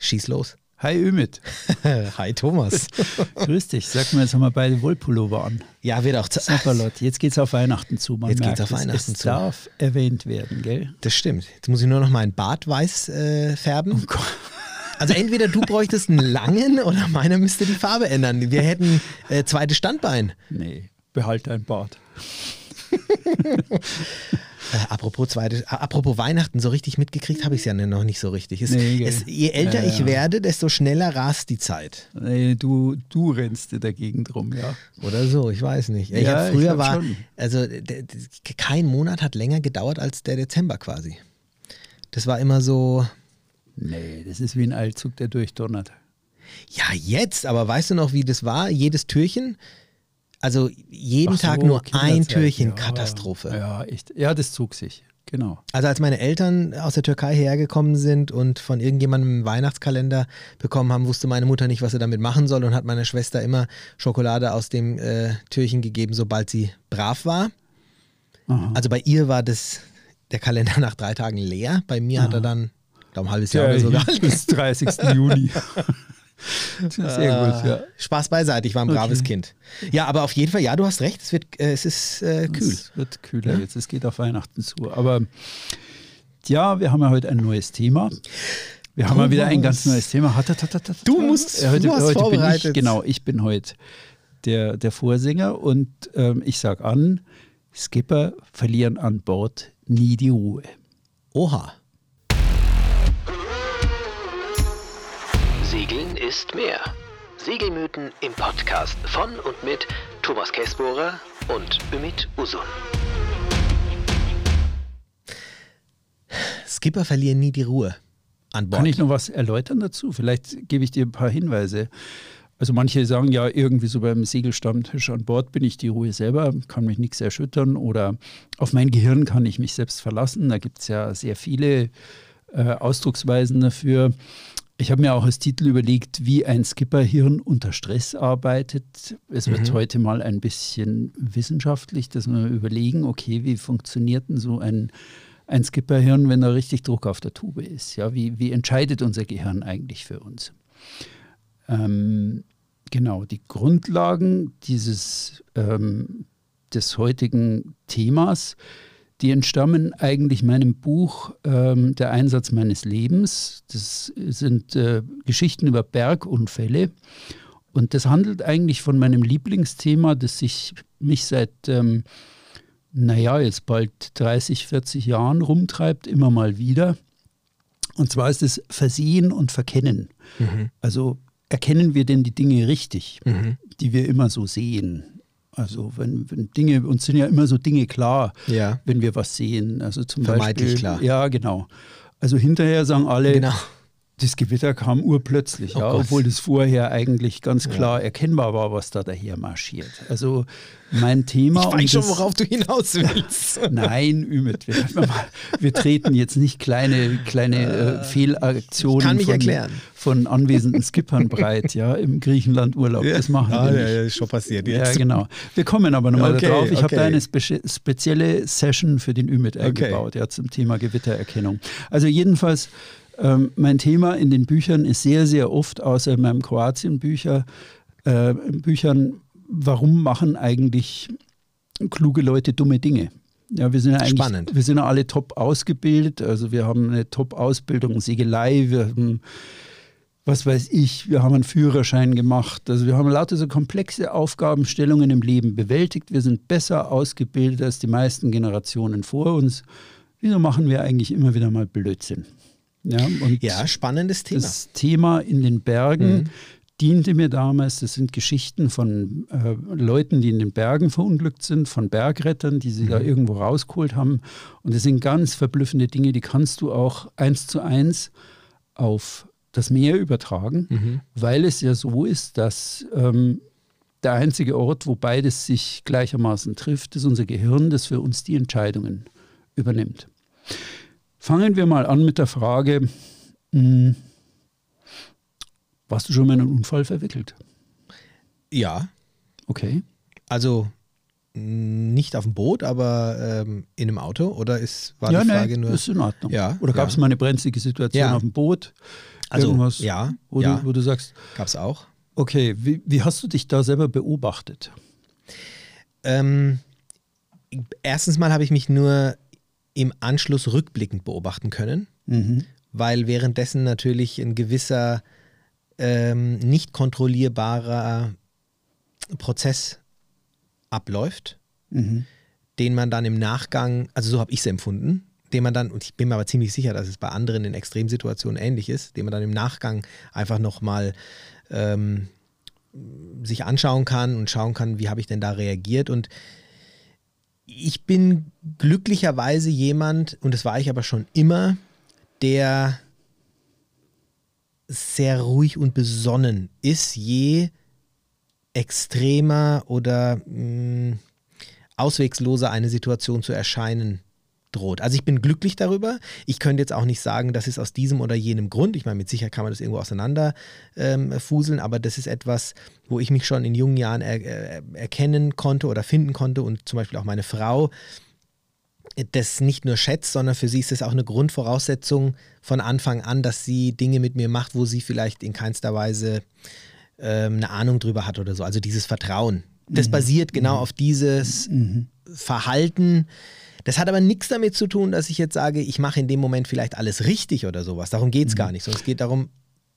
Schieß los. Hi Ümit. Hi Thomas. Grüß dich. Sag mal, jetzt haben wir beide Wollpullover an. Ja, wird auch Zeit. Sapperlot. Jetzt geht's auf Weihnachten zu. Man Jetzt merkt geht's auf es. Weihnachten es zu. darf erwähnt werden, gell? Das stimmt. Jetzt muss ich nur noch meinen Bart weiß äh, färben. Gott. Also entweder du bräuchtest einen langen oder meiner müsste die Farbe ändern. Wir hätten äh, zweites Standbein. Nee, behalte dein Bart. Äh, apropos, zweite, äh, apropos Weihnachten, so richtig mitgekriegt habe ich es ja noch nicht so richtig. Es, Nee, es, je älter Ja, ich ja. werde, desto schneller rast die Zeit. Nee, du, du rennst dir dagegen drum, ja. Oder so, ich weiß nicht. Ich Ja, ich früher glaub war, schon. also kein Monat hat länger gedauert als der Dezember quasi. Das war immer so, Nee, das ist wie ein Eilzug, der durchdonnert. ja jetzt, aber weißt du noch, wie das war? Jedes Türchen, also jeden so, Tag nur ein Türchen, ja. Katastrophe. Ja, echt. Ja, das zog sich. Genau. Also als meine Eltern aus der Türkei hergekommen sind und von irgendjemandem einen Weihnachtskalender bekommen haben, wusste meine Mutter nicht, was sie damit machen soll und hat meiner Schwester immer Schokolade aus dem äh, Türchen gegeben, sobald sie brav war. Aha. Also bei ihr war das der Kalender nach drei Tagen leer. Bei mir hat er dann, ich glaube, ein halbes Jahr Der oder so gehalten. bis 30. Juni. Sehr gut, ja. Spaß beiseite, ich war ein braves Okay. Kind. Ja, aber auf jeden Fall, ja, du hast recht, es, wird, äh, es ist äh, kühl. Es wird kühler jetzt, es geht auf Weihnachten zu. Aber ja, wir haben ja heute ein neues Thema. Wir haben mal wieder ein ganz neues Thema. Du musst- Äh, heute, du hast heute bin ich. Genau, ich bin heute der, der Vorsänger und ähm, ich sage an, Skipper verlieren an Bord nie die Ruhe. Oha. Segeln ist mehr. Segelmythen im Podcast von und mit Thomas Käsbohrer und Ümit Usun. Skipper verlieren nie die Ruhe an Bord. Kann ich noch was erläutern dazu? Vielleicht gebe ich dir ein paar Hinweise. Also manche sagen ja irgendwie so beim Segelstammtisch an Bord bin ich die Ruhe selber, kann mich nichts erschüttern oder auf mein Gehirn kann ich mich selbst verlassen. Da gibt es ja sehr viele äh, Ausdrucksweisen dafür. Ich habe mir auch als Titel überlegt, wie ein Skipperhirn unter Stress arbeitet. Es wird heute mal ein bisschen wissenschaftlich, dass wir überlegen, okay, wie funktioniert denn so ein, ein Skipperhirn, wenn da richtig Druck auf der Tube ist? Ja, wie, wie entscheidet unser Gehirn eigentlich für uns? Ähm, genau, die Grundlagen dieses, ähm, des heutigen Themas, die entstammen eigentlich meinem Buch ähm, Der Einsatz meines Lebens. Das sind äh, Geschichten über Bergunfälle. Und das handelt eigentlich von meinem Lieblingsthema, das sich mich seit, ähm, naja, jetzt bald 30, 40 Jahren rumtreibt, immer mal wieder. Und zwar ist es Versehen und Verkennen. Also erkennen wir denn die Dinge richtig, die wir immer so sehen? Also wenn, wenn Dinge, uns sind ja immer so Dinge klar, Ja. wenn wir was sehen. Also zum Vermeintlich Beispiel, klar. Ja, genau. Also hinterher sagen alle, Genau. Das Gewitter kam urplötzlich, Oh ja, obwohl das vorher eigentlich ganz klar erkennbar war, was da daher marschiert. Also mein Thema. Ich weiß schon, worauf du hinaus willst. Nein, Ümit, wir, wir treten jetzt nicht kleine, kleine äh, Fehlaktionen kann mich von, von anwesenden Skippern breit, ja, im Griechenland-Urlaub. Das machen wir nicht. ist schon passiert Ja, genau. Wir kommen aber nochmal Okay, darauf. Ich habe okay. da eine spe spezielle Session für den Ümit eingebaut, ja, zum Thema Gewittererkennung. Also jedenfalls, ähm, mein Thema in den Büchern ist sehr, sehr oft, außer in meinem Kroatien-Bücher, äh, Büchern, warum machen eigentlich kluge Leute dumme Dinge? Ja, wir sind ja eigentlich, Spannend. wir sind ja alle top ausgebildet. Also wir haben eine Top-Ausbildung in Segelei, wir haben was weiß ich, wir haben einen Führerschein gemacht. Also wir haben lauter so komplexe Aufgabenstellungen im Leben bewältigt. Wir sind besser ausgebildet als die meisten Generationen vor uns. Wieso machen wir eigentlich immer wieder mal Blödsinn? Ja, Ja, spannendes Thema. das Thema in den Bergen diente mir damals. Das sind Geschichten von äh, Leuten, die in den Bergen verunglückt sind, von Bergrettern, die sie da irgendwo rausgeholt haben. Und das sind ganz verblüffende Dinge, die kannst du auch eins zu eins auf das Meer übertragen, weil es ja so ist, dass ähm, der einzige Ort, wo beides sich gleichermaßen trifft, ist unser Gehirn, das für uns die Entscheidungen übernimmt. Fangen wir mal an mit der Frage, mh, warst du schon mal in einen Unfall verwickelt? ja, Okay. also nicht auf dem Boot, aber ähm, in einem Auto oder ist, war ja, die Frage nee, nur. ist in Ordnung. Ja, Oder gab es ja. mal eine brenzlige Situation Ja. auf dem Boot? Also, Irgendwas, ja, wo, ja. Du, wo du sagst, Gab es auch. okay, wie, wie hast du dich da selber beobachtet? Ähm, erstens mal habe ich mich nur im Anschluss rückblickend beobachten können, Mhm. weil währenddessen natürlich ein gewisser ähm, nicht kontrollierbarer Prozess abläuft, Mhm. den man dann im Nachgang, also so habe ich es empfunden, den man dann, und ich bin mir aber ziemlich sicher, dass es bei anderen in Extremsituationen ähnlich ist, den man dann im Nachgang einfach nochmal ähm, sich anschauen kann und schauen kann, wie habe ich denn da reagiert. Und ich bin glücklicherweise jemand, und das war ich aber schon immer, der sehr ruhig und besonnen ist, je extremer oder mh, auswegsloser eine Situation zu erscheinen droht. Also ich bin glücklich darüber. Ich könnte jetzt auch nicht sagen, das ist aus diesem oder jenem Grund. Ich meine, mit Sicherheit kann man das irgendwo auseinander ähm, fuseln, aber das ist etwas, wo ich mich schon in jungen Jahren er, er, erkennen konnte oder finden konnte und zum Beispiel auch meine Frau das nicht nur schätzt, sondern für sie ist es auch eine Grundvoraussetzung von Anfang an, dass sie Dinge mit mir macht, wo sie vielleicht in keinster Weise ähm, eine Ahnung drüber hat oder so. Also dieses Vertrauen. Das basiert genau auf dieses Verhalten. Das hat aber nichts damit zu tun, dass ich jetzt sage, ich mache in dem Moment vielleicht alles richtig oder sowas. Darum geht es gar nicht. Sondern es geht darum,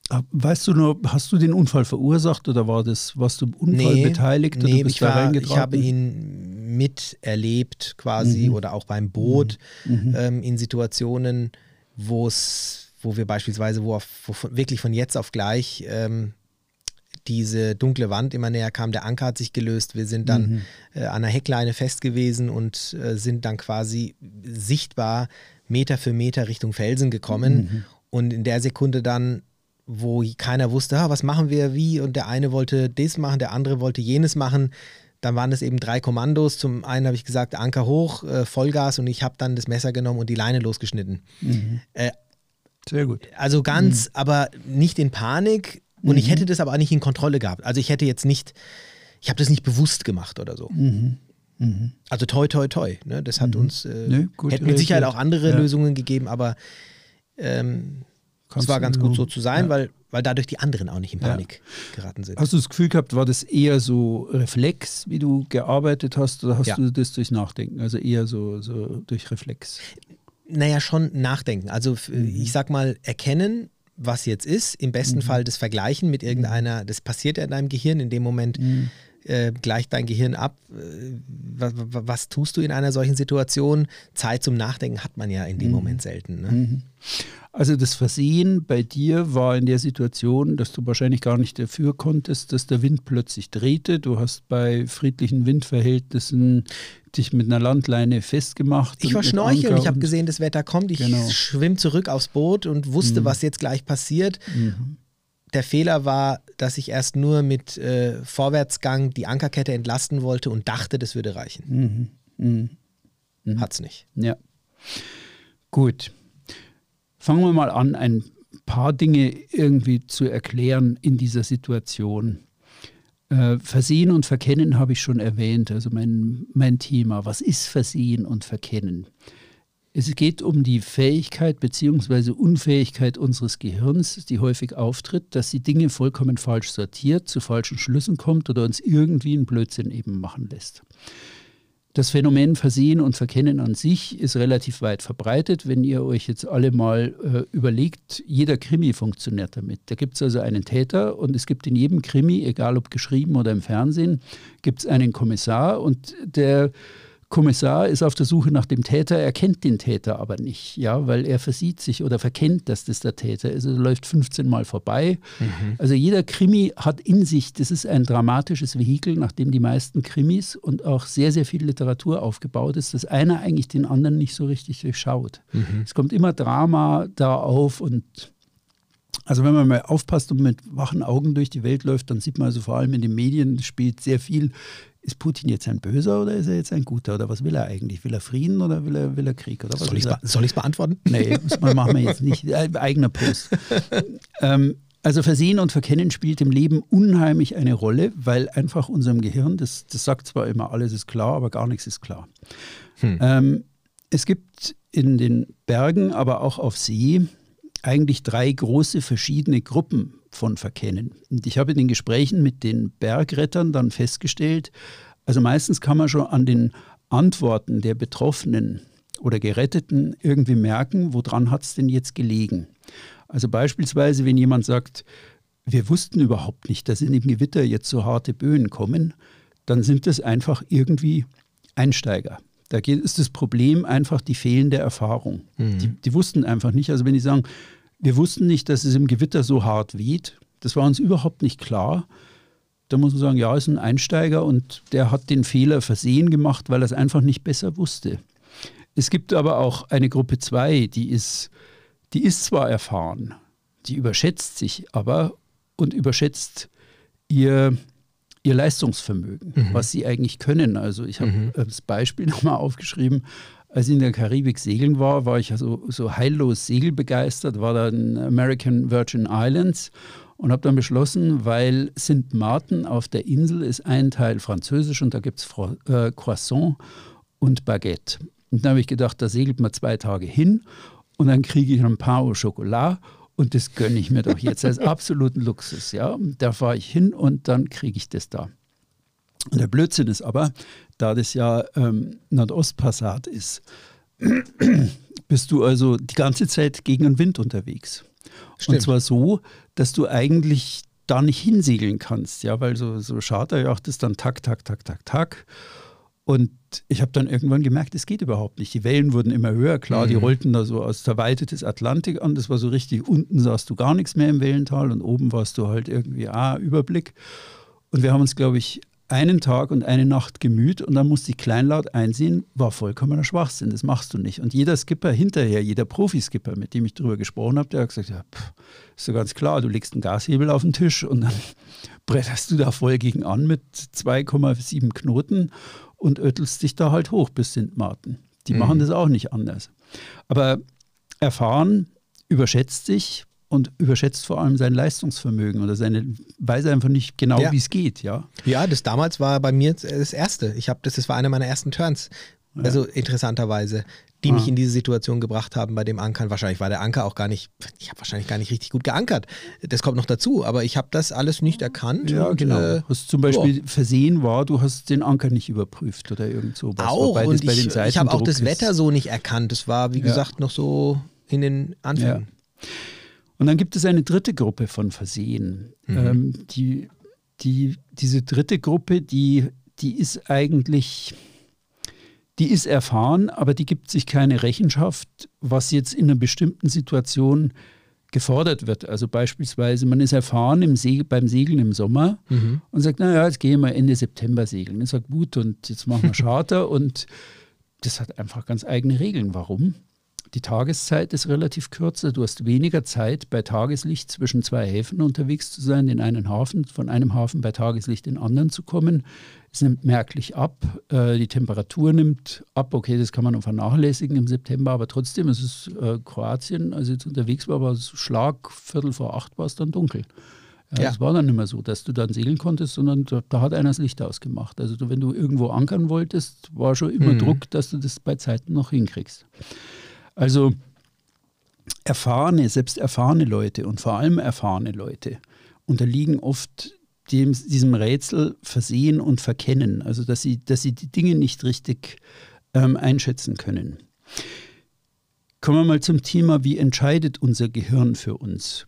Ah, Weißt du nur, hast du den Unfall verursacht oder war das, warst du Unfall Nee, beteiligt nee, du bist ich, da war, ich habe ihn miterlebt quasi Mhm. oder auch beim Boot ähm, in Situationen, wo es, wo wir beispielsweise, wo, auf, wo von, wirklich von jetzt auf gleich ähm, diese dunkle Wand immer näher kam, der Anker hat sich gelöst, wir sind dann Mhm. äh, an einer Heckleine fest gewesen und äh, sind dann quasi sichtbar Meter für Meter Richtung Felsen gekommen Mhm. und in der Sekunde dann wo keiner wusste, ah, was machen wir, wie und der eine wollte das machen, der andere wollte jenes machen. Dann waren es eben drei Kommandos. Zum einen habe ich gesagt, Anker hoch, äh, Vollgas und ich habe dann das Messer genommen und die Leine losgeschnitten. Äh, Sehr gut. also ganz, aber nicht in Panik und ich hätte das aber auch nicht in Kontrolle gehabt. Also ich hätte jetzt nicht, ich habe das nicht bewusst gemacht oder so. Also toi, toi, toi. Ne? Das hat uns, äh, Nee, gut hätte mit Sicherheit reagiert. auch andere Ja. Lösungen gegeben, aber ähm, es war ganz gut so zu sein, ja. weil, weil dadurch die anderen auch nicht in Ja. Panik geraten sind. Hast du das Gefühl gehabt, war das eher so Reflex, wie du gearbeitet hast, oder hast Ja. du das durch Nachdenken? Also eher so, so durch Reflex. Naja, schon nachdenken. Also Mhm. ich sag mal, erkennen, was jetzt ist, im besten Fall das Vergleichen mit irgendeiner, das passiert ja in deinem Gehirn, in dem Moment. Mhm. Äh, gleicht dein Gehirn ab, äh, was, was tust du in einer solchen Situation? Zeit zum Nachdenken hat man ja in dem Moment selten. Ne? Also das Versehen bei dir war in der Situation, dass du wahrscheinlich gar nicht dafür konntest, dass der Wind plötzlich drehte. Du hast bei friedlichen Windverhältnissen dich mit einer Landleine festgemacht. Ich war schnorcheln, ich habe gesehen, das Wetter kommt, ich Genau. schwimme zurück aufs Boot und wusste, was jetzt gleich passiert. Mhm. Der Fehler war, dass ich erst nur mit äh, Vorwärtsgang die Ankerkette entlasten wollte und dachte, das würde reichen. Mhm. Mhm. Hat's nicht. Ja. Gut. Fangen wir mal an, ein paar Dinge irgendwie zu erklären in dieser Situation. Äh, Versehen und Verkennen habe ich schon erwähnt, also mein, mein Thema. Was ist Versehen und Verkennen? Es geht um die Fähigkeit bzw. Unfähigkeit unseres Gehirns, die häufig auftritt, dass sie Dinge vollkommen falsch sortiert, zu falschen Schlüssen kommt oder uns irgendwie einen Blödsinn eben machen lässt. Das Phänomen Versehen und Verkennen an sich ist relativ weit verbreitet. Wenn ihr euch jetzt alle mal äh, überlegt, jeder Krimi funktioniert damit. Da gibt es also einen Täter und es gibt in jedem Krimi, egal ob geschrieben oder im Fernsehen, gibt es einen Kommissar und der Kommissar ist auf der Suche nach dem Täter, er kennt den Täter aber nicht, ja, weil er versieht sich oder verkennt, dass das der Täter ist. Also läuft 15 Mal vorbei. Also jeder Krimi hat in sich, das ist ein dramatisches Vehikel, nachdem die meisten Krimis und auch sehr, sehr viel Literatur aufgebaut ist, dass einer eigentlich den anderen nicht so richtig durchschaut. Es kommt immer Drama da auf und also wenn man mal aufpasst und mit wachen Augen durch die Welt läuft, dann sieht man also vor allem in den Medien spielt sehr viel, ist Putin jetzt ein Böser oder ist er jetzt ein Guter? Oder was will er eigentlich? Will er Frieden oder will er, will er Krieg? Oder was Soll ich es be beantworten? Nee, das machen wir jetzt nicht. Äh, Eigener Post. ähm, also Versehen und Verkennen spielt im Leben unheimlich eine Rolle, weil einfach unserem Gehirn, das, das sagt zwar immer, alles ist klar, aber gar nichts ist klar. Ähm, es gibt in den Bergen, aber auch auf See eigentlich drei große verschiedene Gruppen von Verkennen. Und ich habe in den Gesprächen mit den Bergrettern dann festgestellt, also meistens kann man schon an den Antworten der Betroffenen oder Geretteten irgendwie merken, woran hat es denn jetzt gelegen. Also beispielsweise, wenn jemand sagt, wir wussten überhaupt nicht, dass in dem Gewitter jetzt so harte Böen kommen, dann sind das einfach irgendwie Einsteiger. Da ist das Problem einfach die fehlende Erfahrung. Mhm. Die, die, wussten einfach nicht. Also wenn die sagen, wir wussten nicht, dass es im Gewitter so hart weht, das war uns überhaupt nicht klar. Da muss man sagen, ja, ist ein Einsteiger und der hat den Fehler versehen gemacht, weil er es einfach nicht besser wusste. Es gibt aber auch eine Gruppe 2, die ist, die ist zwar erfahren, die überschätzt sich aber und überschätzt ihr, ihr Leistungsvermögen, mhm. was sie eigentlich können. Also ich habe mhm. das Beispiel nochmal aufgeschrieben. Als ich in der Karibik segeln war, war ich also so heillos segelbegeistert, war da in American Virgin Islands und habe dann beschlossen, weil Sint Maarten auf der Insel ist ein Teil französisch und da gibt es äh, Croissant und Baguette. Und dann habe ich gedacht, da segelt man zwei Tage hin und dann kriege ich ein paar au Chocolat und das gönne ich mir doch jetzt als absoluten Luxus. Ja? Da fahre ich hin und dann kriege ich das da. Und der Blödsinn ist aber, da das ja ähm, Nordostpassat ist, bist du also die ganze Zeit gegen den Wind unterwegs. Stimmt. Und zwar so, dass du eigentlich da nicht hinsegeln kannst, ja, weil so, so Charterjacht ist dann tak, tak, tak, tak, tak. Und ich habe dann irgendwann gemerkt, es geht überhaupt nicht. Die Wellen wurden immer höher, klar, mhm. die rollten da so aus der Weite des Atlantik an. Das war so richtig, unten sahst du gar nichts mehr im Wellental und oben warst du halt irgendwie, ah, Überblick. Und wir haben uns, glaube ich, einen Tag und eine Nacht gemüht und dann musste ich kleinlaut einsehen, war vollkommener Schwachsinn, das machst du nicht. Und jeder Skipper hinterher, jeder Profiskipper, mit dem ich darüber gesprochen habe, der hat gesagt, ja, pff, ist so ganz klar, du legst einen Gashebel auf den Tisch und dann bretterst du da voll gegen an mit 2,7 Knoten und öttelst dich da halt hoch bis St. Martin. Die mhm. machen das auch nicht anders. Aber erfahren überschätzt sich und überschätzt vor allem sein Leistungsvermögen oder seine weiß einfach nicht genau, ja. wie es geht, ja. Ja, das damals war bei mir das erste. Ich habe das, das war einer meiner ersten Turns. Also interessanterweise die mich ah. in diese Situation gebracht haben bei dem Ankern. Wahrscheinlich war der Anker auch gar nicht, ich habe wahrscheinlich gar nicht richtig gut geankert. Das kommt noch dazu, aber ich habe das alles nicht erkannt. Ja, und, genau. Äh, hast zum Beispiel boah. versehen war, du hast den Anker nicht überprüft oder irgend so. Auch, und ich, ich habe auch das Wetter so nicht erkannt. Das war, wie ja. gesagt, noch so in den Anfängen. Ja. Und dann gibt es eine dritte Gruppe von Versehen. Mhm. Ähm, die, die, diese dritte Gruppe, die, die ist eigentlich die ist erfahren, aber die gibt sich keine Rechenschaft, was jetzt in einer bestimmten Situation gefordert wird. Also beispielsweise, man ist erfahren im Segel, beim Segeln im Sommer mhm. und sagt, naja, jetzt gehen wir Ende September segeln. Ich sage, gut, und jetzt machen wir Charter und das hat einfach ganz eigene Regeln. Warum? Die Tageszeit ist relativ kürzer. Du hast weniger Zeit, bei Tageslicht zwischen zwei Häfen unterwegs zu sein, in einen Hafen, von einem Hafen bei Tageslicht in den anderen zu kommen. Es nimmt merklich ab. Äh, die Temperatur nimmt ab. Okay, das kann man noch vernachlässigen im September, aber trotzdem, es ist äh, Kroatien, als ich jetzt unterwegs war, war es Schlag, Viertel vor acht war es dann dunkel. Ja, Es war dann nicht mehr so, dass du dann segeln konntest, sondern da, da, hat einer das Licht ausgemacht. Also du, wenn du irgendwo ankern wolltest, war schon immer mhm. Druck, dass du das bei Zeiten noch hinkriegst. Also erfahrene, selbst erfahrene Leute und vor allem erfahrene Leute unterliegen oft dem, diesem Rätsel versehen und verkennen, also dass sie, dass sie die Dinge nicht richtig ähm, einschätzen können. Kommen wir mal zum Thema, wie entscheidet unser Gehirn für uns?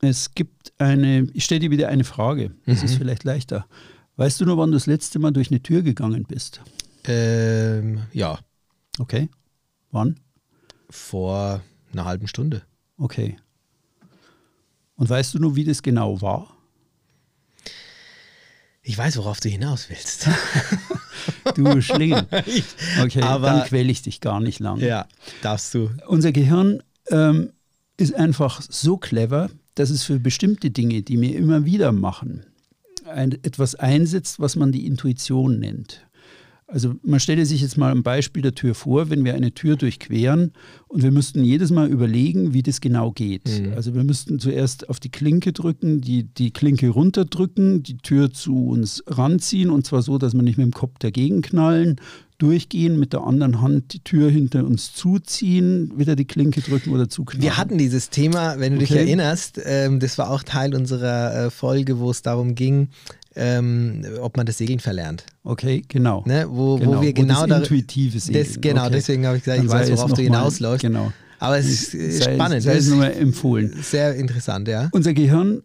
Es gibt eine, ich stelle dir wieder eine Frage, das mhm. ist vielleicht leichter. Weißt du nur, wann du das letzte Mal durch eine Tür gegangen bist? Ähm, ja. Okay. Wann? Vor einer halben Stunde. Okay. Und weißt du nur, wie das genau war? Ich weiß, worauf du hinaus willst. du Schlingel. Okay, Aber, dann quäle ich dich gar nicht lang. Ja, darfst du. Unser Gehirn ähm, ist einfach so clever, dass es für bestimmte Dinge, die wir immer wieder machen, ein, etwas einsetzt, was man die Intuition nennt. Also man stelle sich jetzt mal ein Beispiel der Tür vor, wenn wir eine Tür durchqueren und wir müssten jedes Mal überlegen, wie das genau geht. Mhm. Also wir müssten zuerst auf die Klinke drücken, die, die Klinke runterdrücken, die Tür zu uns ranziehen und zwar so, dass wir nicht mit dem Kopf dagegen knallen, durchgehen, mit der anderen Hand die Tür hinter uns zuziehen, wieder die Klinke drücken oder zuknallen. Wir hatten dieses Thema, wenn du dich Okay. erinnerst, ähm, das war auch Teil unserer äh, Folge, wo es darum ging, ähm, ob man das Segeln verlernt. Okay, genau. Ne? Wo, genau. wo wir genau das da- intuitive Segeln. Das, genau, okay. deswegen habe ich gesagt, Dann ich weiß, es worauf du mal- hinausläufst. Genau. Aber es ist Sei, spannend. Sei das es ist nochmal empfohlen. sehr interessant, ja. Unser Gehirn,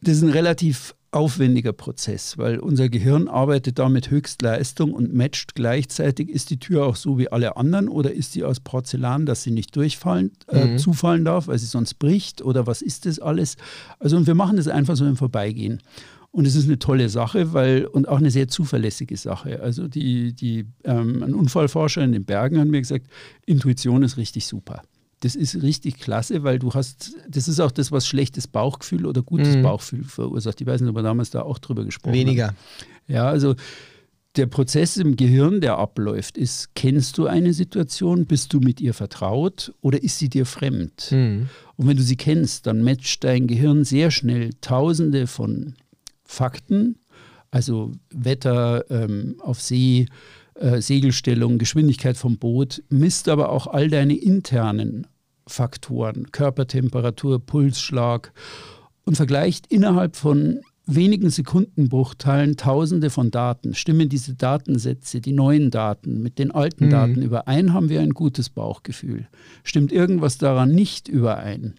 das ist ein relativ aufwendiger Prozess, weil unser Gehirn arbeitet da mit Höchstleistung und matcht gleichzeitig, ist die Tür auch so wie alle anderen oder ist sie aus Porzellan, dass sie nicht durchfallen, äh, Mhm. zufallen darf, weil sie sonst bricht oder was ist das alles? Also und wir machen das einfach so im Vorbeigehen. Und es ist eine tolle Sache, weil und auch eine sehr zuverlässige Sache. Also die, die, ähm, ein Unfallforscher in den Bergen hat mir gesagt, Intuition ist richtig super. Das ist richtig klasse, weil du hast, das ist auch das, was schlechtes Bauchgefühl oder gutes Mhm. Bauchgefühl verursacht. Ich weiß nicht, ob wir damals da auch drüber gesprochen Weniger. haben. Ja, also der Prozess im Gehirn, der abläuft, ist, kennst du eine Situation, bist du mit ihr vertraut oder ist sie dir fremd? Mhm. Und wenn du sie kennst, dann matcht dein Gehirn sehr schnell tausende von Fakten, also Wetter ähm, auf See, äh, Segelstellung, Geschwindigkeit vom Boot, misst aber auch all deine internen Faktoren, Körpertemperatur, Pulsschlag und vergleicht innerhalb von wenigen Sekundenbruchteilen tausende von Daten. Stimmen diese Datensätze, die neuen Daten mit den alten Mhm. Daten überein, haben wir ein gutes Bauchgefühl. Stimmt irgendwas daran nicht überein,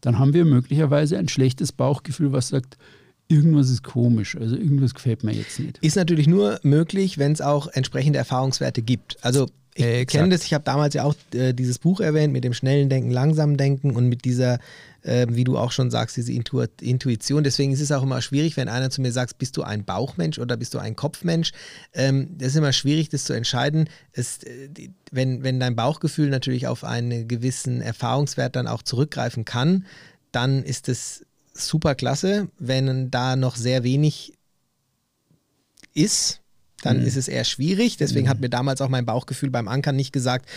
dann haben wir möglicherweise ein schlechtes Bauchgefühl, was sagt, irgendwas ist komisch, also irgendwas gefällt mir jetzt nicht. Ist natürlich nur möglich, wenn es auch entsprechende Erfahrungswerte gibt. Also ich Exakt. kenne das, ich habe damals ja auch äh, dieses Buch erwähnt mit dem schnellen Denken, langsamen Denken und mit dieser, äh, wie du auch schon sagst, diese Intu Intuition. Deswegen ist es auch immer schwierig, wenn einer zu mir sagt, bist du ein Bauchmensch oder bist du ein Kopfmensch? Ähm, das ist immer schwierig, das zu entscheiden. Es, äh, die, wenn, wenn dein Bauchgefühl natürlich auf einen gewissen Erfahrungswert dann auch zurückgreifen kann, dann ist es super klasse. Wenn da noch sehr wenig ist, dann Mhm. ist es eher schwierig. Deswegen hat mir damals auch mein Bauchgefühl beim Ankern nicht gesagt,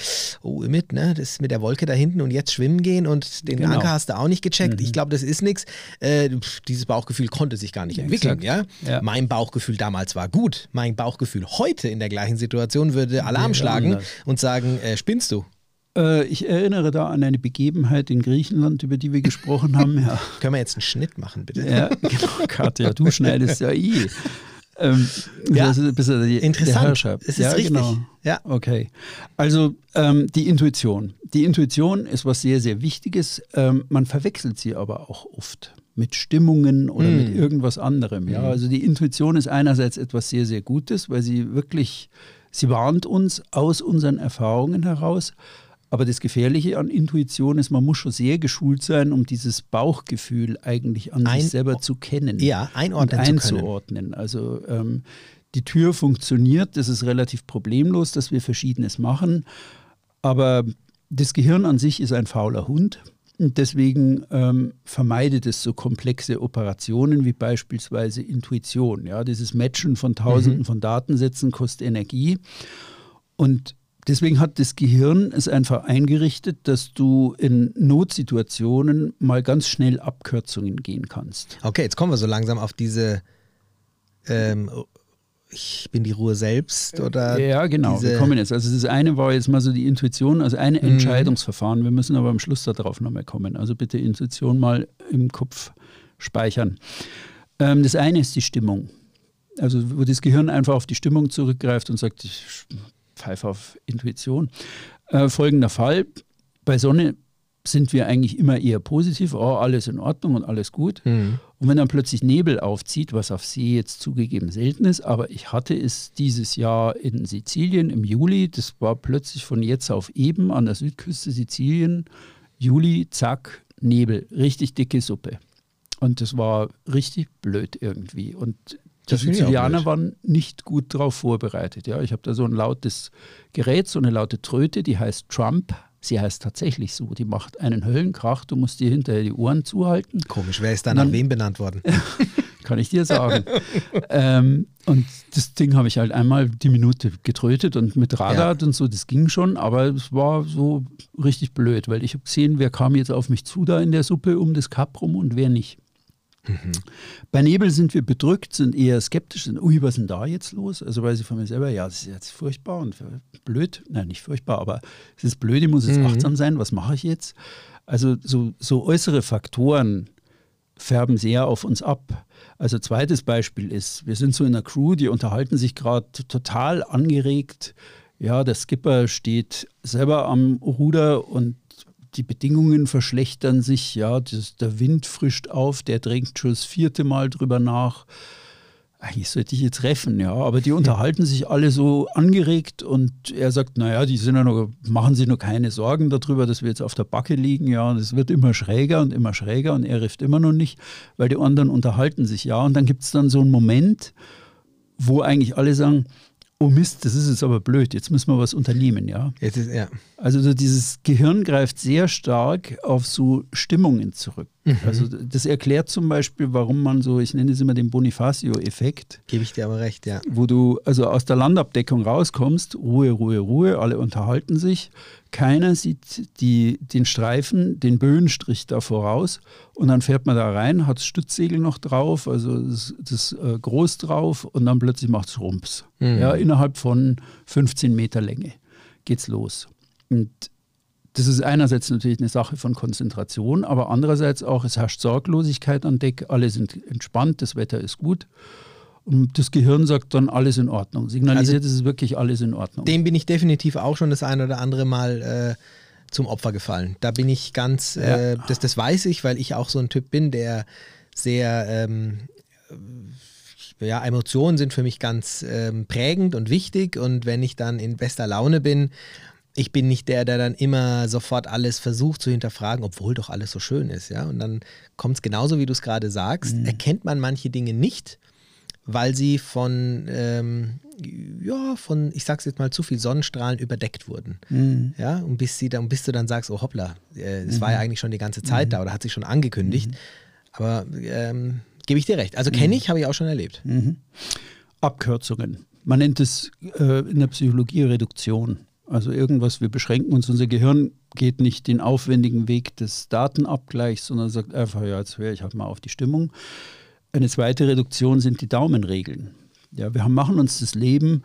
oh, mit, ne, das ist mit der Wolke da hinten und jetzt schwimmen gehen und den Genau. Anker hast du auch nicht gecheckt. Mhm. Ich glaube, das ist nichts. Äh, dieses Bauchgefühl konnte sich gar nicht entwickeln, ja? Ja. Mein Bauchgefühl damals war gut. Mein Bauchgefühl heute in der gleichen Situation würde Alarm schlagen und sagen, äh, spinnst du? Äh, ich erinnere da an eine Begebenheit in Griechenland, über die wir gesprochen haben. Ja, Können wir jetzt einen Schnitt machen, bitte? ja genau, Katja, du schneidest ja eh. Ähm, Ja. bisschen die, Interessant. Der. Es ist ja, richtig. Genau. Ja. Okay. Also ähm, die Intuition. Die Intuition ist was sehr, sehr Wichtiges. Ähm, man verwechselt sie aber auch oft mit Stimmungen oder Mm. mit irgendwas anderem. Ja? Mm. Also die Intuition ist einerseits etwas sehr, sehr Gutes, weil sie wirklich, sie warnt uns aus unseren Erfahrungen heraus. Aber das Gefährliche an Intuition ist, man muss schon sehr geschult sein, um dieses Bauchgefühl eigentlich an Ein- sich selber zu kennen Ja, einordnen und zu können. einzuordnen. Also ähm, die Tür funktioniert, das ist relativ problemlos, dass wir Verschiedenes machen, aber das Gehirn an sich ist ein fauler Hund. Und deswegen ähm, vermeidet es so komplexe Operationen wie beispielsweise Intuition. Ja, dieses Matchen von Tausenden Mhm. von Datensätzen kostet Energie. Und deswegen hat das Gehirn es einfach eingerichtet, dass du in Notsituationen mal ganz schnell Abkürzungen gehen kannst. Okay, jetzt kommen wir so langsam auf diese ähm, ich bin die Ruhe selbst oder Ja, genau. Wir kommen jetzt. Also das eine war jetzt mal so die Intuition, also ein Mhm. Entscheidungsverfahren. Wir müssen aber am Schluss darauf nochmal kommen. Also bitte Intuition mal im Kopf speichern. Ähm, das eine ist die Stimmung. Also wo das Gehirn einfach auf die Stimmung zurückgreift und sagt, ich pfeife auf Intuition. Äh, folgender Fall. Bei Sonne sind wir eigentlich immer eher positiv, oh, alles in Ordnung und alles gut. Hm. Und wenn dann plötzlich Nebel aufzieht, was auf See jetzt zugegeben selten ist, aber ich hatte es dieses Jahr in Sizilien im Juli, das war plötzlich von jetzt auf eben an der Südküste Sizilien, Juli, zack, Nebel, richtig dicke Suppe. Und das war richtig blöd irgendwie. Und Das auch Sizilianer waren nicht gut darauf vorbereitet. Ja, ich habe da so ein lautes Gerät, so eine laute Tröte, die heißt Trump. Sie heißt tatsächlich so. Die macht einen Höllenkrach. Du musst dir hinterher die Ohren zuhalten. Komisch, wer ist da nach wem benannt worden? Kann ich dir sagen. ähm, und das Ding habe ich halt einmal die Minute getrötet und mit Radar und so, das ging schon, aber es war so richtig blöd, weil ich habe gesehen, wer kam jetzt auf mich zu da in der Suppe um das Kap rum und wer nicht. Bei Nebel sind wir bedrückt, sind eher skeptisch, sind, ui, was ist denn da jetzt los? Also weiß ich von mir selber, ja, das ist jetzt furchtbar und blöd. Nein, nicht furchtbar, aber es ist blöd, ich muss jetzt Mhm. achtsam sein, was mache ich jetzt? Also so, so äußere Faktoren färben sehr auf uns ab. Also zweites Beispiel ist, wir sind so in einer Crew, die unterhalten sich gerade total angeregt. Ja, der Skipper steht selber am Ruder und die Bedingungen verschlechtern sich. Ja, das, der Wind frischt auf, der drängt schon das vierte Mal drüber nach. Eigentlich sollte ich jetzt treffen, ja, aber die unterhalten sich alle so angeregt und er sagt, naja, die sind ja noch, machen sich nur keine Sorgen darüber, dass wir jetzt auf der Backe liegen, ja, und es wird immer schräger und immer schräger und er rifft immer noch nicht, weil die anderen unterhalten sich, ja, und dann gibt es dann so einen Moment, wo eigentlich alle sagen, oh Mist, das ist jetzt aber blöd, jetzt müssen wir was unternehmen, ja. Jetzt ist, ja. Also so dieses Gehirn greift sehr stark auf so Stimmungen zurück. Also das erklärt zum Beispiel, warum man so, ich nenne es immer den Bonifacio-Effekt, Gebe ich dir aber recht, ja. wo du also aus der Landabdeckung rauskommst, Ruhe, Ruhe, Ruhe, alle unterhalten sich, keiner sieht die, den Streifen, den Böenstrich da voraus und dann fährt man da rein, hat das Stützsegel noch drauf, also das, das äh, Groß drauf und dann plötzlich macht es Rumps. Ja, innerhalb von 15 Meter Länge geht's los. Und das ist einerseits natürlich eine Sache von Konzentration, aber andererseits auch, es herrscht Sorglosigkeit an Deck, alle sind entspannt, das Wetter ist gut. Und das Gehirn sagt dann alles in Ordnung. Signalisiert, es ist wirklich alles in Ordnung. Dem bin ich definitiv auch schon das ein oder andere Mal äh, zum Opfer gefallen. Da bin ich ganz, äh, das, das weiß ich, weil ich auch so ein Typ bin, der sehr, ähm, äh, ja, Emotionen sind für mich ganz ähm, prägend und wichtig und wenn ich dann in bester Laune bin, ich bin nicht der, der dann immer sofort alles versucht zu hinterfragen, obwohl doch alles so schön ist, ja. Und dann kommt es genauso, wie du es gerade sagst, erkennt man manche Dinge nicht, weil sie von, ähm, ja, von, ich sag's jetzt mal, zu viel Sonnenstrahlen überdeckt wurden. Mhm. Ja, und bis, sie dann, bis du dann sagst, oh hoppla, äh, es war ja eigentlich schon die ganze Zeit da oder hat sich schon angekündigt. Aber ähm, gebe ich dir recht. Also kenne ich, habe ich auch schon erlebt. Abkürzungen. Man nennt es äh, in der Psychologie Reduktion. Also irgendwas, wir beschränken uns, unser Gehirn geht nicht den aufwendigen Weg des Datenabgleichs, sondern sagt einfach, ja, jetzt höre ich halt mal auf die Stimmung. Eine zweite Reduktion sind die Daumenregeln. Ja, wir machen uns das Leben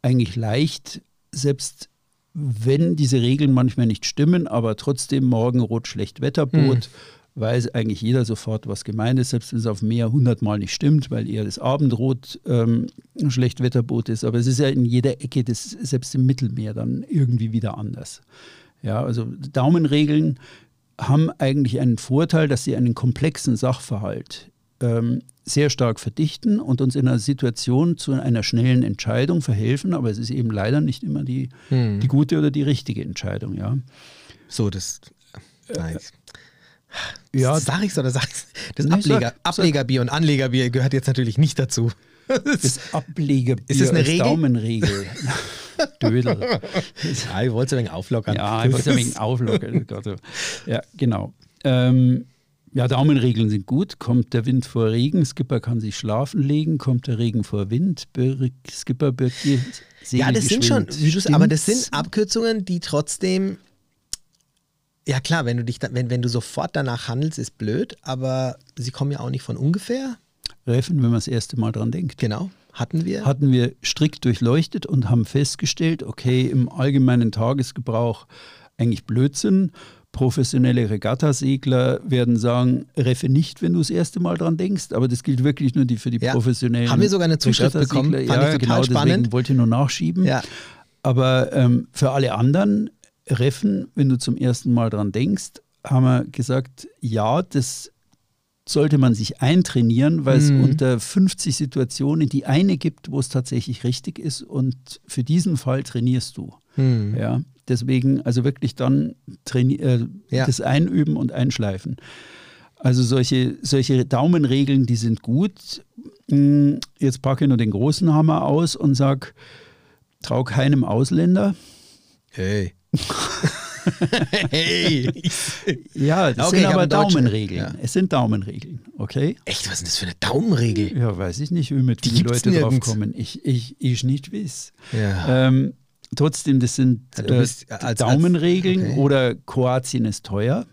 eigentlich leicht, selbst wenn diese Regeln manchmal nicht stimmen, aber trotzdem morgen rot schlecht Wetterbot, weiß eigentlich jeder sofort, was gemeint ist, selbst wenn es auf dem Meer hundertmal nicht stimmt, weil eher das Abendrot ähm, schlecht Wetterbot ist. Aber es ist ja in jeder Ecke, des, selbst im Mittelmeer, dann irgendwie wieder anders. Ja, also Daumenregeln haben eigentlich einen Vorteil, dass sie einen komplexen Sachverhalt ähm, sehr stark verdichten und uns in einer Situation zu einer schnellen Entscheidung verhelfen, aber es ist eben leider nicht immer die, die gute oder die richtige Entscheidung, ja. So, das. Nein. Ja, sag ich's oder sag ich's? Das Nee, Ableger, sag- sag. Ablegerbier und Anlegerbier gehört jetzt natürlich nicht dazu. das Ablegerbier Ist das eine Regel? Daumenregel. Dödel. Ja, ich wollte es ein wenig auflockern. Ja, ich muss ein wenig auflockern. Ja, genau. Ähm, ja, Daumenregeln sind gut. Kommt der Wind vor Regen, Skipper kann sich schlafen legen. Kommt der Regen vor Wind, Birk, Skipper birgt die Segel Ja, das sind schon, aber das sind Abkürzungen, die trotzdem. Ja klar, wenn du dich, da, wenn, wenn du sofort danach handelst, ist blöd, aber sie kommen ja auch nicht von ungefähr. Reffen, wenn man das erste Mal dran denkt. Genau, hatten wir. Hatten wir strikt durchleuchtet und haben festgestellt, okay, im allgemeinen Tagesgebrauch eigentlich Blödsinn. Professionelle Regattasegler werden sagen, reffe nicht, wenn du das erste Mal dran denkst, aber das gilt wirklich nur die für die Ja. professionellen. Haben wir sogar eine Zuschrift bekommen, fand ja, ich total genau, spannend. Deswegen wollte ich nur nachschieben. Ja. Aber ähm, für alle anderen, Reffen, wenn du zum ersten Mal dran denkst, haben wir gesagt, ja, das sollte man sich eintrainieren, weil es Mhm. unter 50 Situationen die eine gibt, wo es tatsächlich richtig ist und für diesen Fall trainierst du. Hm. Ja, deswegen also wirklich dann äh, Ja. das Einüben und Einschleifen. Also solche, solche Daumenregeln, die sind gut. Mm, Jetzt packe ich nur den großen Hammer aus und sag, trau keinem Ausländer. Hey. hey. Ja, das Okay, sind aber. Daumenregeln. Ja. Es sind Daumenregeln, okay? Echt, was ist denn das für eine Daumenregel? Ja, weiß ich nicht, wie mit Die die Leute drauf kommen. Ich, ich, ich nicht weiß. Ja. Ähm, trotzdem, das sind äh, bist als- als- Daumenregeln okay. oder Kroatien ist teuer.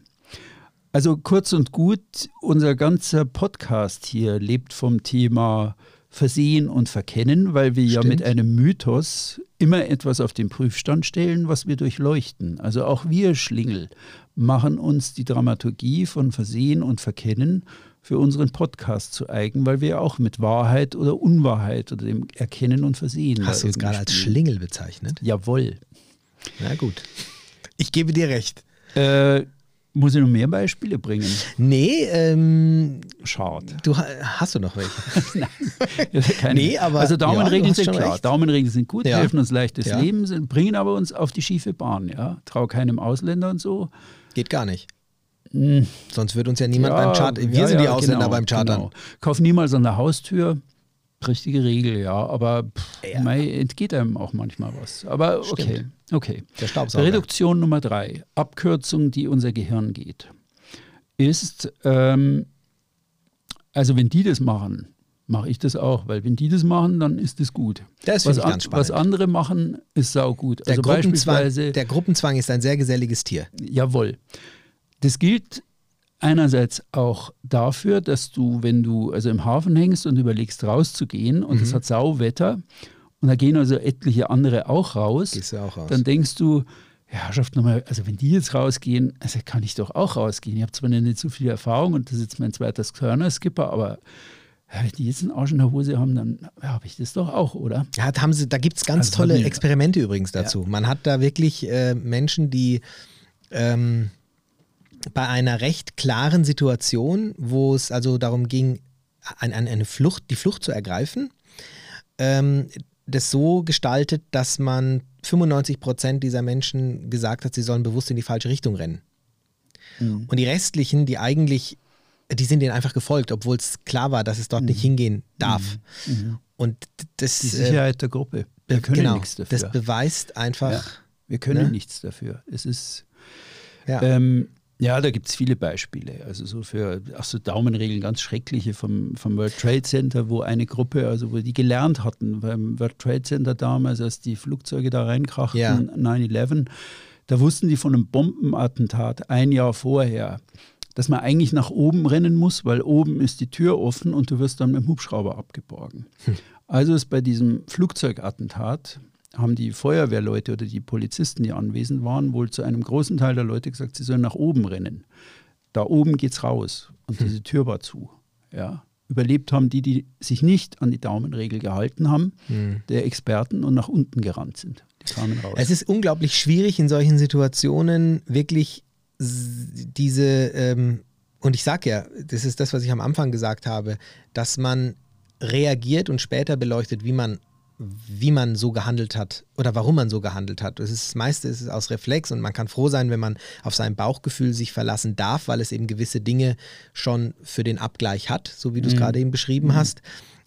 Also kurz und gut, unser ganzer Podcast hier lebt vom Thema Versehen und Verkennen, weil wir ja mit einem Mythos immer etwas auf den Prüfstand stellen, was wir durchleuchten. Also auch wir Schlingel machen uns die Dramaturgie von Versehen und Verkennen für unseren Podcast zu eigen, weil wir auch mit Wahrheit oder Unwahrheit oder dem Erkennen und Versehen. Hast du uns gerade als Schlingel bezeichnet? Jawohl. Na gut. Ich gebe dir recht. Äh, muss ich noch mehr Beispiele bringen? Nee, ähm, Schade. Du hast du noch welche? Nein, nee, aber also Daumenregeln ja, sind klar. recht. Daumenregeln sind gut, Ja. helfen uns leichtes Ja. Leben, sind, bringen aber uns auf die schiefe Bahn. Ja, trau keinem Ausländer und so. Geht gar nicht. Hm. Sonst wird uns ja niemand Ja, beim Charter. Wir ja, sind die ja, Ausländer genau, beim Chartern. Genau. Kauf niemals an der Haustür. Richtige Regel, ja. Aber pff, mei, entgeht einem auch manchmal was. Aber okay, Stimmt. okay. Der Staubsauger. Reduktion Nummer drei, Abkürzung, die unser Gehirn geht, ist, ähm, also wenn die das machen, mache ich das auch, weil wenn die das machen, dann ist das gut. Das was, an- spannend. was andere machen, ist saugut. Der, Also Gruppenzwang, der Gruppenzwang ist ein sehr geselliges Tier. Jawohl. Das gilt einerseits auch dafür, dass du, wenn du also im Hafen hängst und überlegst rauszugehen und Mhm. es hat Sauwetter und da gehen also etliche andere auch raus, auch raus. dann denkst du, ja, Herrschaft nochmal, also wenn die jetzt rausgehen, also kann ich doch auch rausgehen. Ich habe zwar nicht so viel Erfahrung und das ist jetzt mein zweiter Skörner-Skipper, aber ja, wenn die jetzt einen Arsch in der Hose haben, dann ja, habe ich das doch auch, oder? Ja, da, haben sie, da gibt es ganz Also tolle Experimente übrigens dazu. Man hat da wirklich äh, Menschen, die ähm, bei einer recht klaren Situation, wo es also darum ging, ein, ein, eine Flucht, die Flucht zu ergreifen, ähm, das so gestaltet, dass man 95 Prozent dieser Menschen gesagt hat, sie sollen bewusst in die falsche Richtung rennen. Mhm. Und die restlichen, die eigentlich, die sind denen einfach gefolgt, obwohl es klar war, dass es dort nicht hingehen darf. Und das, Mhm. Die äh, Sicherheit der Gruppe. Wir können genau, nichts dafür. das beweist einfach, Ja, wir können ne? nichts dafür. Es ist, ja. ähm, ja, da gibt es viele Beispiele. Also so für, ach so Daumenregeln, ganz schreckliche vom, vom World Trade Center, wo eine Gruppe, also wo die gelernt hatten, beim World Trade Center damals, als die Flugzeuge da reinkrachten, Ja. 9-11, da wussten die von einem Bombenattentat ein Jahr vorher, dass man eigentlich nach oben rennen muss, weil oben ist die Tür offen und du wirst dann mit dem Hubschrauber abgeborgen. Also ist bei diesem Flugzeugattentat haben die Feuerwehrleute oder die Polizisten, die anwesend waren, wohl zu einem großen Teil der Leute gesagt, sie sollen nach oben rennen. Da oben geht's raus und diese Tür war zu. Ja. Überlebt haben die, die sich nicht an die Daumenregel gehalten haben, der Experten und nach unten gerannt sind. Die kamen raus. Es ist unglaublich schwierig in solchen Situationen wirklich diese, ähm, und ich sage ja, das ist das, was ich am Anfang gesagt habe, dass man reagiert und später beleuchtet, wie man wie man so gehandelt hat oder warum man so gehandelt hat. Das, ist, das meiste ist es aus Reflex und man kann froh sein, wenn man auf sein Bauchgefühl sich verlassen darf, weil es eben gewisse Dinge schon für den Abgleich hat, so wie du es gerade eben beschrieben hast.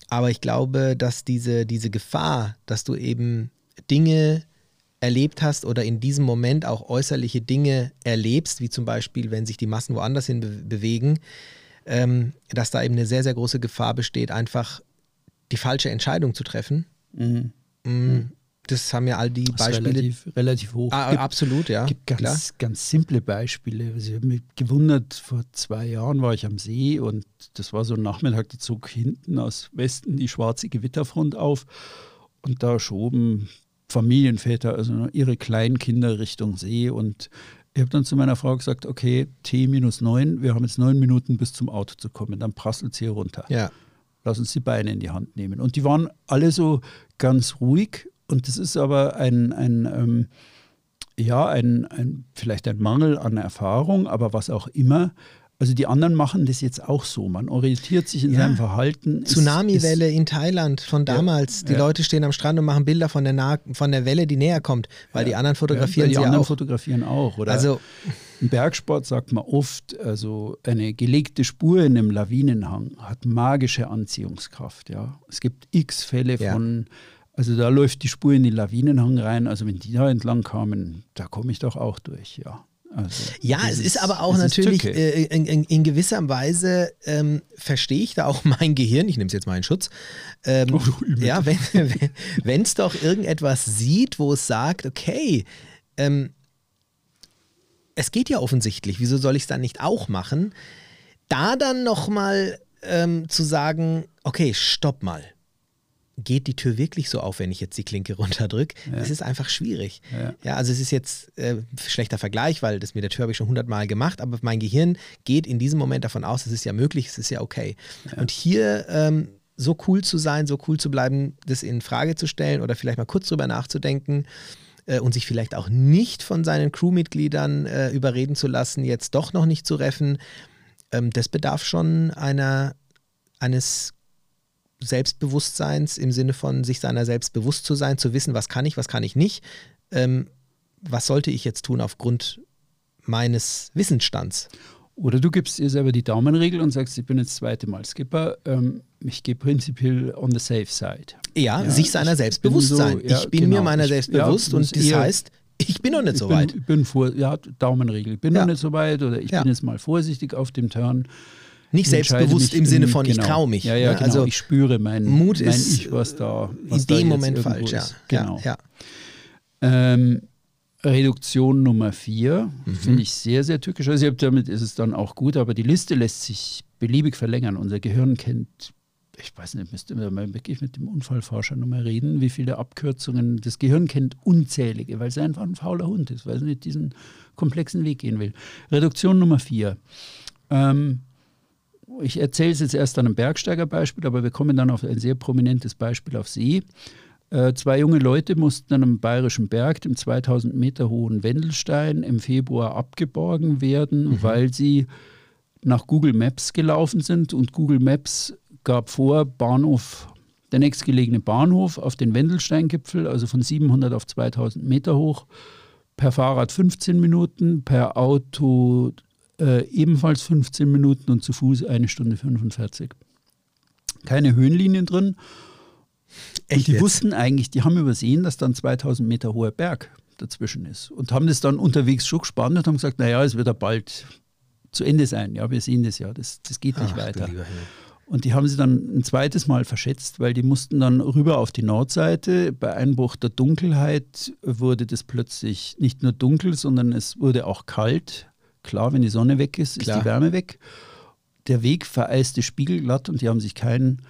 Aber ich glaube, dass diese, diese Gefahr, dass du eben Dinge erlebt hast oder in diesem Moment auch äußerliche Dinge erlebst, wie zum Beispiel, wenn sich die Massen woanders hin be bewegen, ähm, dass da eben eine sehr, sehr große Gefahr besteht, einfach die falsche Entscheidung zu treffen. Mhm. Mm, Das haben ja all die Das Beispiele. relativ, relativ hoch. Ah, Gibt- absolut, ja. gibt ganz, klar. ganz simple Beispiele. Also ich habe mich gewundert, vor zwei Jahren war ich am See und das war so ein Nachmittag, da zog hinten aus Westen die schwarze Gewitterfront auf und da schoben Familienväter, also ihre kleinen Kinder Richtung See und ich habe dann zu meiner Frau gesagt, okay, T minus neun, wir haben jetzt neun Minuten bis zum Auto zu kommen, dann prasselt sie hier runter Ja. Lass uns die Beine in die Hand nehmen. Und die waren alle so ganz ruhig. Und das ist aber ein, ein ähm, ja, ein, ein, vielleicht ein Mangel an Erfahrung, aber was auch immer. Also die anderen machen das jetzt auch so. Man orientiert sich in Ja. seinem Verhalten. Tsunami-Welle in Thailand von Ja, damals. Die ja. Leute stehen am Strand und machen Bilder von der, nah von der Welle, die näher kommt, weil die anderen fotografieren ja, die sie anderen auch. fotografieren auch. Oder Also, Im Bergsport sagt man oft, also eine gelegte Spur in einem Lawinenhang hat magische Anziehungskraft. Ja. Es gibt x Fälle Ja. von, also da läuft die Spur in den Lawinenhang rein. Also wenn die da entlang kamen, da komme ich doch auch durch. Ja, also, Ja, es ist aber auch ist natürlich, äh, in, in, in gewisser Weise ähm, verstehe ich da auch mein Gehirn, ich nehme es jetzt mal in Schutz, ähm, Oh, ja, wenn es doch irgendetwas sieht, wo es sagt, okay, ähm, es geht ja offensichtlich, wieso soll ich es dann nicht auch machen? Da dann nochmal ähm, zu sagen, okay, stopp mal. Geht die Tür wirklich so auf, wenn ich jetzt die Klinke runterdrücke? Ja. Das ist einfach schwierig. Ja. Ja, also es ist jetzt äh, schlechter Vergleich, weil das mit der Tür habe ich schon hundertmal gemacht, aber mein Gehirn geht in diesem Moment davon aus, es ist ja möglich, es ist ja okay. Und hier ähm, so cool zu sein, so cool zu bleiben, das in Frage zu stellen oder vielleicht mal kurz drüber nachzudenken äh, und sich vielleicht auch nicht von seinen Crewmitgliedern äh, überreden zu lassen, jetzt doch noch nicht zu reffen, ähm, das bedarf schon einer, eines Selbstbewusstseins im Sinne von sich seiner selbst bewusst zu sein, zu wissen, was kann ich, was kann ich nicht, ähm, was sollte ich jetzt tun aufgrund meines Wissensstands. Oder du gibst dir selber die Daumenregel und sagst, ich bin jetzt das zweite Mal Skipper, ähm, ich gehe prinzipiell on the safe side. Ja, Ja, sich seiner ich selbst bewusst so- sein. ja, ich bin genau. mir meiner Ich- selbst ja, bewusst und muss das heißt, ich bin noch nicht so ich bin, weit. Ich bin vor, ja, Daumenregel. Ich bin Ja. noch nicht so weit oder ich Ja. bin jetzt mal vorsichtig auf dem Turn. Nicht Ich selbstbewusst im Sinne von, ich genau. traue mich. Ja, ja, ne? genau. Also ich spüre mein, Mut mein ist Ich, was da was in dem Moment falsch, ja. ist. Genau. ja, ja. Ähm, Reduktion Nummer vier Mhm. finde ich sehr, sehr tückisch. Also damit ist es dann auch gut, aber die Liste lässt sich beliebig verlängern. Unser Gehirn kennt, ich weiß nicht, müsste man mal wirklich mit dem Unfallforscher nochmal reden, wie viele Abkürzungen. Das Gehirn kennt unzählige, weil es einfach ein fauler Hund ist, weil es nicht diesen komplexen Weg gehen will. Reduktion Nummer vier. Ähm, ich erzähle es jetzt erst an einem Bergsteigerbeispiel, aber wir kommen dann auf ein sehr prominentes Beispiel auf See. Äh, zwei junge Leute mussten an einem bayerischen Berg, dem 2000 Meter hohen Wendelstein, im Februar abgeborgen werden, weil sie nach Google Maps gelaufen sind und Google Maps gab vor, Bahnhof, der nächstgelegene Bahnhof auf den Wendelsteingipfel, also von 700 auf 2000 Meter hoch, per Fahrrad 15 Minuten, per Auto äh, ebenfalls 15 Minuten und zu Fuß eine Stunde 45. Keine Höhenlinien drin. Echt und die jetzt? wussten eigentlich, die haben übersehen, dass dann 2000 Meter hoher Berg dazwischen ist und haben das dann unterwegs schon gespannt und haben gesagt, naja, es wird ja bald zu Ende sein. Ja, wir sehen das ja, das, das geht nicht Ach, weiter. Und die haben sie dann ein zweites Mal verschätzt, weil die mussten dann rüber auf die Nordseite. Bei Einbruch der Dunkelheit wurde das plötzlich nicht nur dunkel, sondern es wurde auch kalt. Klar, wenn die Sonne weg ist, ist Klar. die Wärme weg. Der Weg vereiste spiegelglatt und die haben sich keinen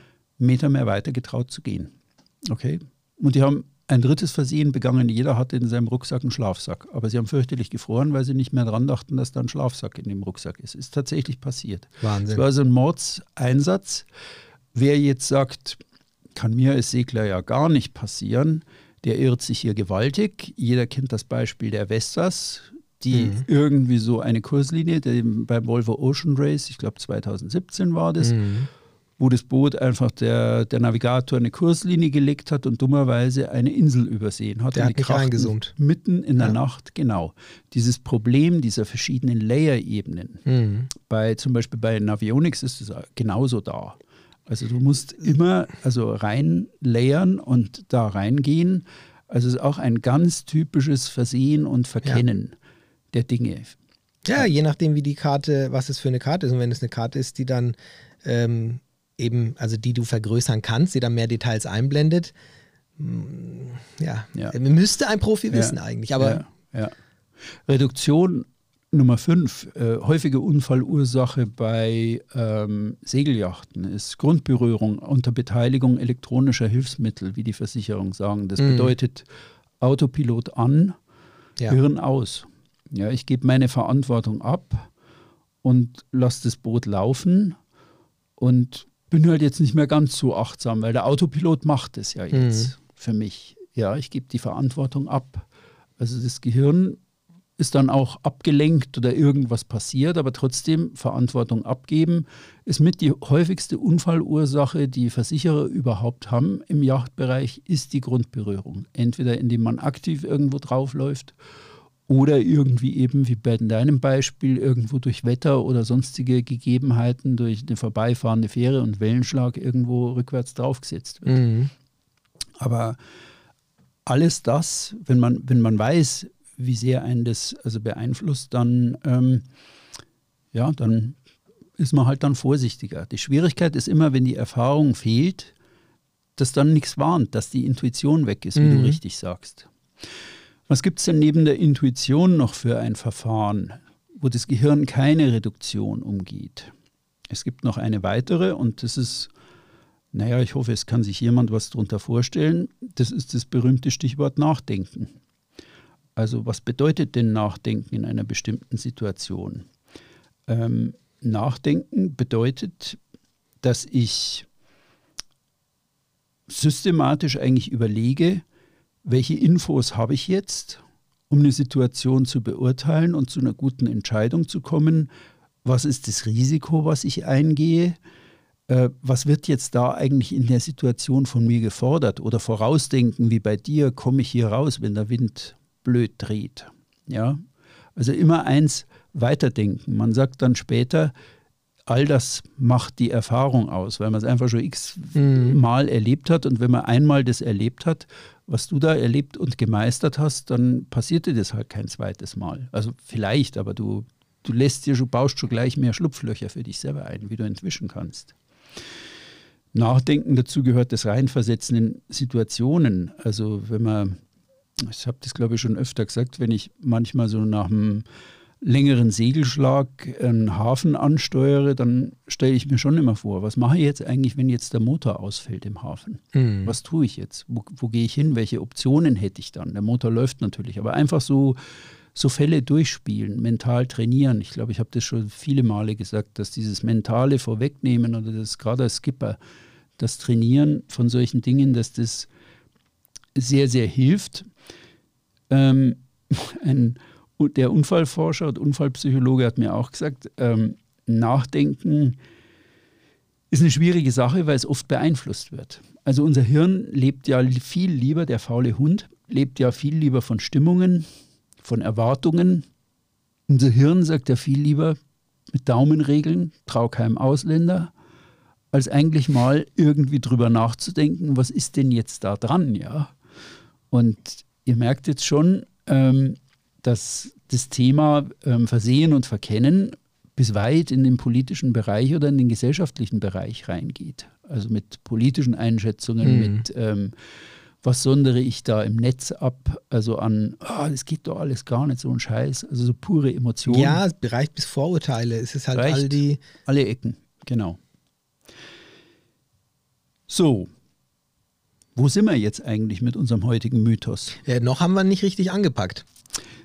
Meter mehr weiter getraut zu gehen. Okay? Und die haben ein drittes Versehen begangen. Jeder hatte in seinem Rucksack einen Schlafsack. Aber sie haben fürchterlich gefroren, weil sie nicht mehr dran dachten, dass da ein Schlafsack in dem Rucksack ist. Ist tatsächlich passiert. Wahnsinn. Es war so ein Mordseinsatz. Wer jetzt sagt, kann mir als Segler ja gar nicht passieren, der irrt sich hier gewaltig. Jeder kennt das Beispiel der Vestas, die Mhm. irgendwie so eine Kurslinie, beim Volvo Ocean Race, ich glaube 2017 war das, Mhm. Wo das Boot einfach der, der Navigator eine Kurslinie gelegt hat und dummerweise eine Insel übersehen hat. Der hat krachten reingezoomt. Mitten in der Ja. Nacht, genau. Dieses Problem dieser verschiedenen Layer-Ebenen Mhm. bei zum Beispiel bei Navionics ist es genauso da. Also du musst immer also rein layern und da reingehen. Also es ist auch ein ganz typisches Versehen und Verkennen der Dinge. Ja, je nachdem, wie die Karte, was es für eine Karte ist. Und wenn es eine Karte ist, die dann ähm, eben, also die du vergrößern kannst, die dann mehr Details einblendet, mm, ja, Ja. müsste ein Profi wissen Ja. eigentlich. Aber ja. Reduktion Nummer 5, äh, häufige Unfallursache bei ähm, Segelyachten ist Grundberührung unter Beteiligung elektronischer Hilfsmittel, wie die Versicherung sagen. Das Mhm. bedeutet Autopilot an, ja. Hirn aus. Ja, ich gebe meine Verantwortung ab und lasse das Boot laufen und bin halt jetzt nicht mehr ganz so achtsam, weil der Autopilot macht es ja jetzt für mich. Ja, ich gebe die Verantwortung ab. Also das Gehirn ist dann auch abgelenkt oder irgendwas passiert, aber trotzdem Verantwortung abgeben ist mit die häufigste Unfallursache, die Versicherer überhaupt haben im Yachtbereich, ist die Grundberührung. Entweder indem man aktiv irgendwo draufläuft oder irgendwie eben wie bei deinem Beispiel irgendwo durch Wetter oder sonstige Gegebenheiten durch eine vorbeifahrende Fähre und Wellenschlag irgendwo rückwärts draufgesetzt wird. Mhm. Aber alles das, wenn man, wenn man weiß, wie sehr einen das also beeinflusst, dann, ähm, ja, dann ist man halt dann vorsichtiger. Die Schwierigkeit ist immer, wenn die Erfahrung fehlt, dass dann nichts warnt, dass die Intuition weg ist, wie Mhm. du richtig sagst. Was gibt es denn neben der Intuition noch für ein Verfahren, wo das Gehirn keine Reduktion umgeht? Es gibt noch eine weitere und das ist, naja, ich hoffe, es kann sich jemand was darunter vorstellen. Das ist das berühmte Stichwort Nachdenken. Also was bedeutet denn Nachdenken in einer bestimmten Situation? Ähm, Nachdenken bedeutet, dass ich systematisch eigentlich überlege, welche Infos habe ich jetzt, um eine Situation zu beurteilen und zu einer guten Entscheidung zu kommen. Was ist das Risiko, was ich eingehe? Äh, was wird jetzt da eigentlich in der Situation von mir gefordert? Oder vorausdenken, wie bei dir, komme ich hier raus, wenn der Wind blöd dreht? Ja, also immer eins weiterdenken. Man sagt dann später, all das macht die Erfahrung aus, weil man es einfach schon x mhm. Mal erlebt hat. Und wenn man einmal das erlebt hat, was du da erlebt und gemeistert hast, dann passierte das halt kein zweites Mal. Also vielleicht, aber du, du lässt dir schon, baust schon gleich mehr Schlupflöcher für dich selber ein, wie du entwischen kannst. Nachdenken dazu gehört das Reinversetzen in Situationen. Also wenn man, ich habe das glaube ich schon öfter gesagt, wenn ich manchmal so nach einem längeren Segelschlag einen Hafen ansteuere, dann stelle ich mir schon immer vor, was mache ich jetzt eigentlich, wenn jetzt der Motor ausfällt im Hafen? Mhm. Was tue ich jetzt? Wo, wo gehe ich hin? Welche Optionen hätte ich dann? Der Motor läuft natürlich, aber einfach so, so Fälle durchspielen, mental trainieren. Ich glaube, ich habe das schon viele Male gesagt, dass dieses mentale Vorwegnehmen oder das gerade als Skipper, das Trainieren von solchen Dingen, dass das sehr, sehr hilft. Ähm, ein der Unfallforscher und Unfallpsychologe hat mir auch gesagt, ähm, Nachdenken ist eine schwierige Sache, weil es oft beeinflusst wird. Also unser Hirn lebt ja viel lieber, der faule Hund lebt ja viel lieber von Stimmungen, von Erwartungen. Unser Hirn sagt ja viel lieber mit Daumenregeln, trau keinem Ausländer, als eigentlich mal irgendwie drüber nachzudenken, was ist denn jetzt da dran, ja? Und ihr merkt jetzt schon, ähm, dass das Thema ähm, Versehen und Verkennen bis weit in den politischen Bereich oder in den gesellschaftlichen Bereich reingeht. Also mit politischen Einschätzungen, mhm. mit ähm, was sondere ich da im Netz ab, also an, oh, das geht doch alles gar nicht, so ein Scheiß, also so pure Emotionen. Ja, es reicht bis Vorurteile, es ist halt all die... Alle Ecken, genau. So, wo sind wir jetzt eigentlich mit unserem heutigen Mythos? Ja, noch haben wir nicht richtig angepackt.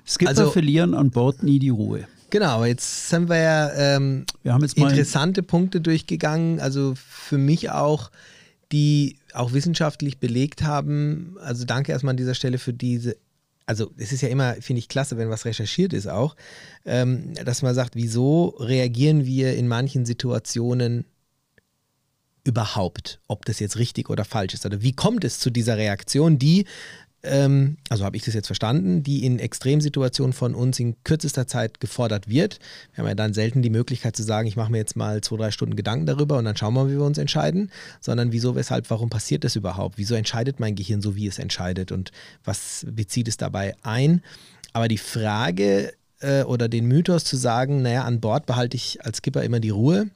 Skipper also, verlieren an Bord nie die Ruhe. Genau, jetzt sind wir ja ähm, wir haben jetzt interessante Punkte durchgegangen, also für mich auch, die auch wissenschaftlich belegt haben. Also danke erstmal an dieser Stelle für diese also es ist ja immer, finde ich, klasse, wenn was recherchiert ist auch, ähm, dass man sagt, wieso reagieren wir in manchen Situationen überhaupt, ob das jetzt richtig oder falsch ist. Oder wie kommt es zu dieser Reaktion, die ähm, also habe ich das jetzt verstanden, die in Extremsituationen von uns in kürzester Zeit gefordert wird. Wir haben ja dann selten die Möglichkeit zu sagen, ich mache mir jetzt mal zwei, drei Stunden Gedanken darüber und dann schauen wir mal, wie wir uns entscheiden, sondern wieso, weshalb, warum passiert das überhaupt? Wieso entscheidet mein Gehirn so, wie es entscheidet und was bezieht es dabei ein? Aber die Frage äh, oder den Mythos zu sagen, naja, an Bord behalte ich als Skipper immer die Ruhe,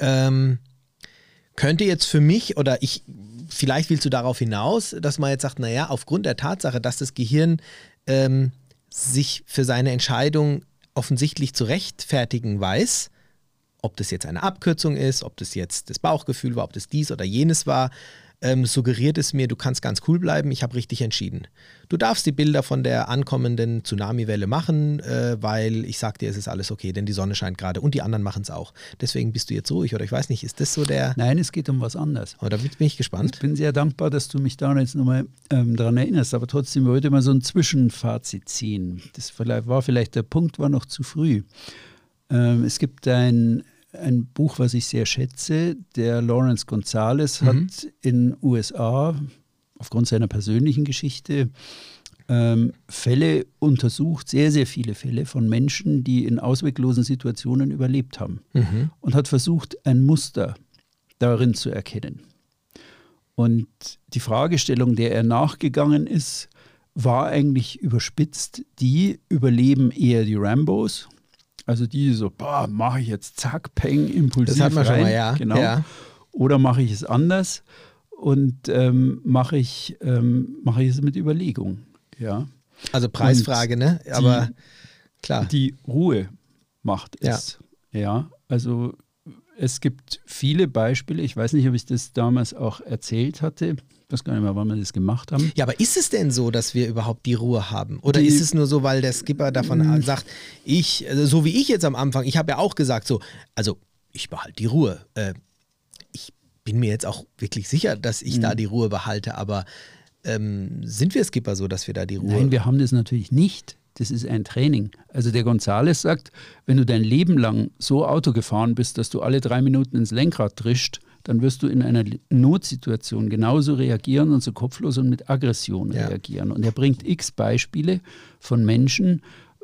ähm, könnte jetzt für mich oder ich vielleicht willst du darauf hinaus, dass man jetzt sagt, naja, aufgrund der Tatsache, dass das Gehirn ähm, sich für seine Entscheidung offensichtlich zu rechtfertigen weiß, ob das jetzt eine Abkürzung ist, ob das jetzt das Bauchgefühl war, ob das dies oder jenes war, ähm, suggeriert es mir, du kannst ganz cool bleiben, ich habe richtig entschieden. Du darfst die Bilder von der ankommenden Tsunamiwelle machen, äh, weil ich sag dir, es ist alles okay, denn die Sonne scheint gerade und die anderen machen es auch. Deswegen bist du jetzt ruhig oder ich weiß nicht, ist das so der... Nein, es geht um was anderes. Oh, da bin ich gespannt. Ich bin sehr dankbar, dass du mich da jetzt nochmal ähm, daran erinnerst, aber trotzdem wollte ich mal so ein Zwischenfazit ziehen. Das war vielleicht der Punkt, war noch zu früh. Ähm, es gibt ein ein Buch, was ich sehr schätze. Der Lawrence Gonzalez mhm. hat in USA aufgrund seiner persönlichen Geschichte ähm, Fälle untersucht, sehr, sehr viele Fälle von Menschen, die in ausweglosen Situationen überlebt haben mhm. und hat versucht, ein Muster darin zu erkennen. Und die Fragestellung, der er nachgegangen ist, war eigentlich überspitzt, die überleben eher die Rambos also die so, mache ich jetzt zack, peng, impulsiv Das hat man rein. schon mal, ja. Genau. Ja. Oder mache ich es anders und ähm, mache ich, ähm, mache ich es mit Überlegung. Ja. Also Preisfrage, ne? Aber die, klar. Die Ruhe macht es. Ja. ja, also es gibt viele Beispiele. Ich weiß nicht, ob ich das damals auch erzählt hatte. Ich weiß gar nicht mehr, wann wir das gemacht haben. Ja, aber ist es denn so, dass wir überhaupt die Ruhe haben? Oder die, ist es nur so, weil der Skipper davon Hm. sagt, ich, also so wie ich jetzt am Anfang, ich habe ja auch gesagt, so, also ich behalte die Ruhe. Äh, ich bin mir jetzt auch wirklich sicher, dass ich Hm. da die Ruhe behalte, aber ähm, sind wir Skipper so, dass wir da die Ruhe. Nein, wir haben das natürlich nicht. Das ist ein Training. Also der Gonzales sagt, wenn du dein Leben lang so Auto gefahren bist, dass du alle drei Minuten ins Lenkrad drischt, dann wirst du in einer Notsituation genauso reagieren und so kopflos und mit Aggression Ja. reagieren. Und er bringt x Beispiele von Menschen,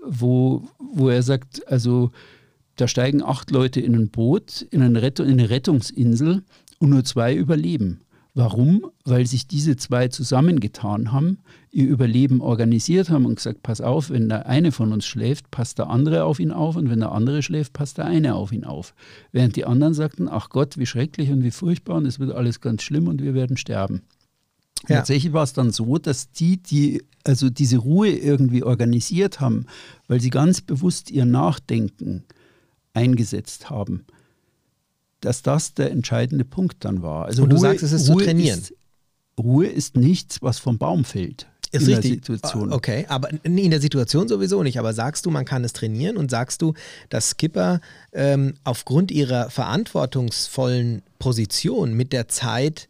wo, wo er sagt, also da steigen acht Leute in ein Boot, in eine, Rettung, in eine Rettungsinsel und nur zwei überleben. Warum? Weil sich diese zwei zusammengetan haben, ihr Überleben organisiert haben und gesagt, pass auf, wenn der eine von uns schläft, passt der andere auf ihn auf und wenn der andere schläft, passt der eine auf ihn auf. Während die anderen sagten, ach Gott, wie schrecklich und wie furchtbar und es wird alles ganz schlimm und wir werden sterben. Ja. Tatsächlich war es dann so, dass die, die also diese Ruhe irgendwie organisiert haben, weil sie ganz bewusst ihr Nachdenken eingesetzt haben, dass das der entscheidende Punkt dann war. Also Und du sagst, es ist zu trainieren. Ist, Ruhe ist nichts, was vom Baum fällt. Ist in der richtig. Situation. Okay, aber in der Situation sowieso nicht. Aber sagst du, man kann es trainieren und sagst du, dass Skipper ähm, aufgrund ihrer verantwortungsvollen Position mit der Zeit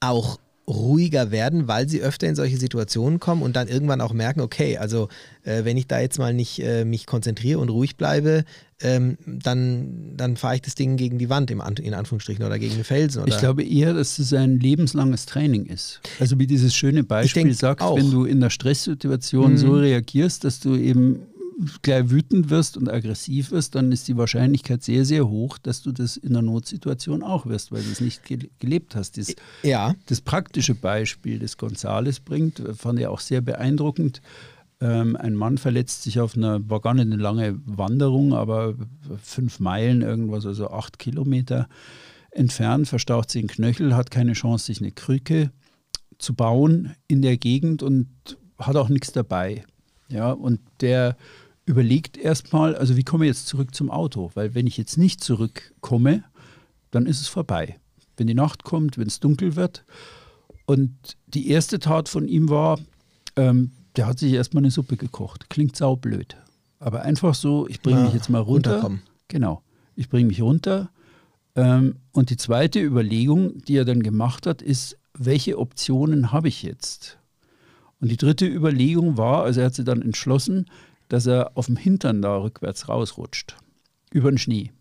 auch ruhiger werden, weil sie öfter in solche Situationen kommen und dann irgendwann auch merken, okay, also äh, wenn ich da jetzt mal nicht äh, mich konzentriere und ruhig bleibe, ähm, dann, dann fahre ich das Ding gegen die Wand im An in Anführungsstrichen oder gegen den Felsen. Oder? Ich glaube eher, dass es ein lebenslanges Training ist. Also wie dieses schöne Beispiel sagt, auch. wenn du in der Stresssituation Mhm. so reagierst, dass du eben gleich wütend wirst und aggressiv wirst, dann ist die Wahrscheinlichkeit sehr, sehr hoch, dass du das in der Notsituation auch wirst, weil du es nicht ge gelebt hast. Das, ja, das praktische Beispiel, das Gonzales bringt, fand ich auch sehr beeindruckend. Ähm, ein Mann verletzt sich auf einer, war gar nicht eine lange Wanderung, aber fünf Meilen irgendwas, also acht Kilometer entfernt, verstaucht sich den Knöchel, hat keine Chance, sich eine Krücke zu bauen in der Gegend und hat auch nichts dabei. Ja, und der überlegt erstmal, also wie komme ich jetzt zurück zum Auto? Weil wenn ich jetzt nicht zurückkomme, dann ist es vorbei. Wenn die Nacht kommt, wenn es dunkel wird. Und die erste Tat von ihm war, ähm, der hat sich erstmal eine Suppe gekocht. Klingt saublöd. Aber einfach so, ich bringe Ja, mich jetzt mal runter. runterkommen. Genau. Ich bringe mich runter. Ähm, und die zweite Überlegung, die er dann gemacht hat, ist, welche Optionen habe ich jetzt? Und die dritte Überlegung war, also er hat sich dann entschlossen, dass er auf dem Hintern da rückwärts rausrutscht, über den Schnee.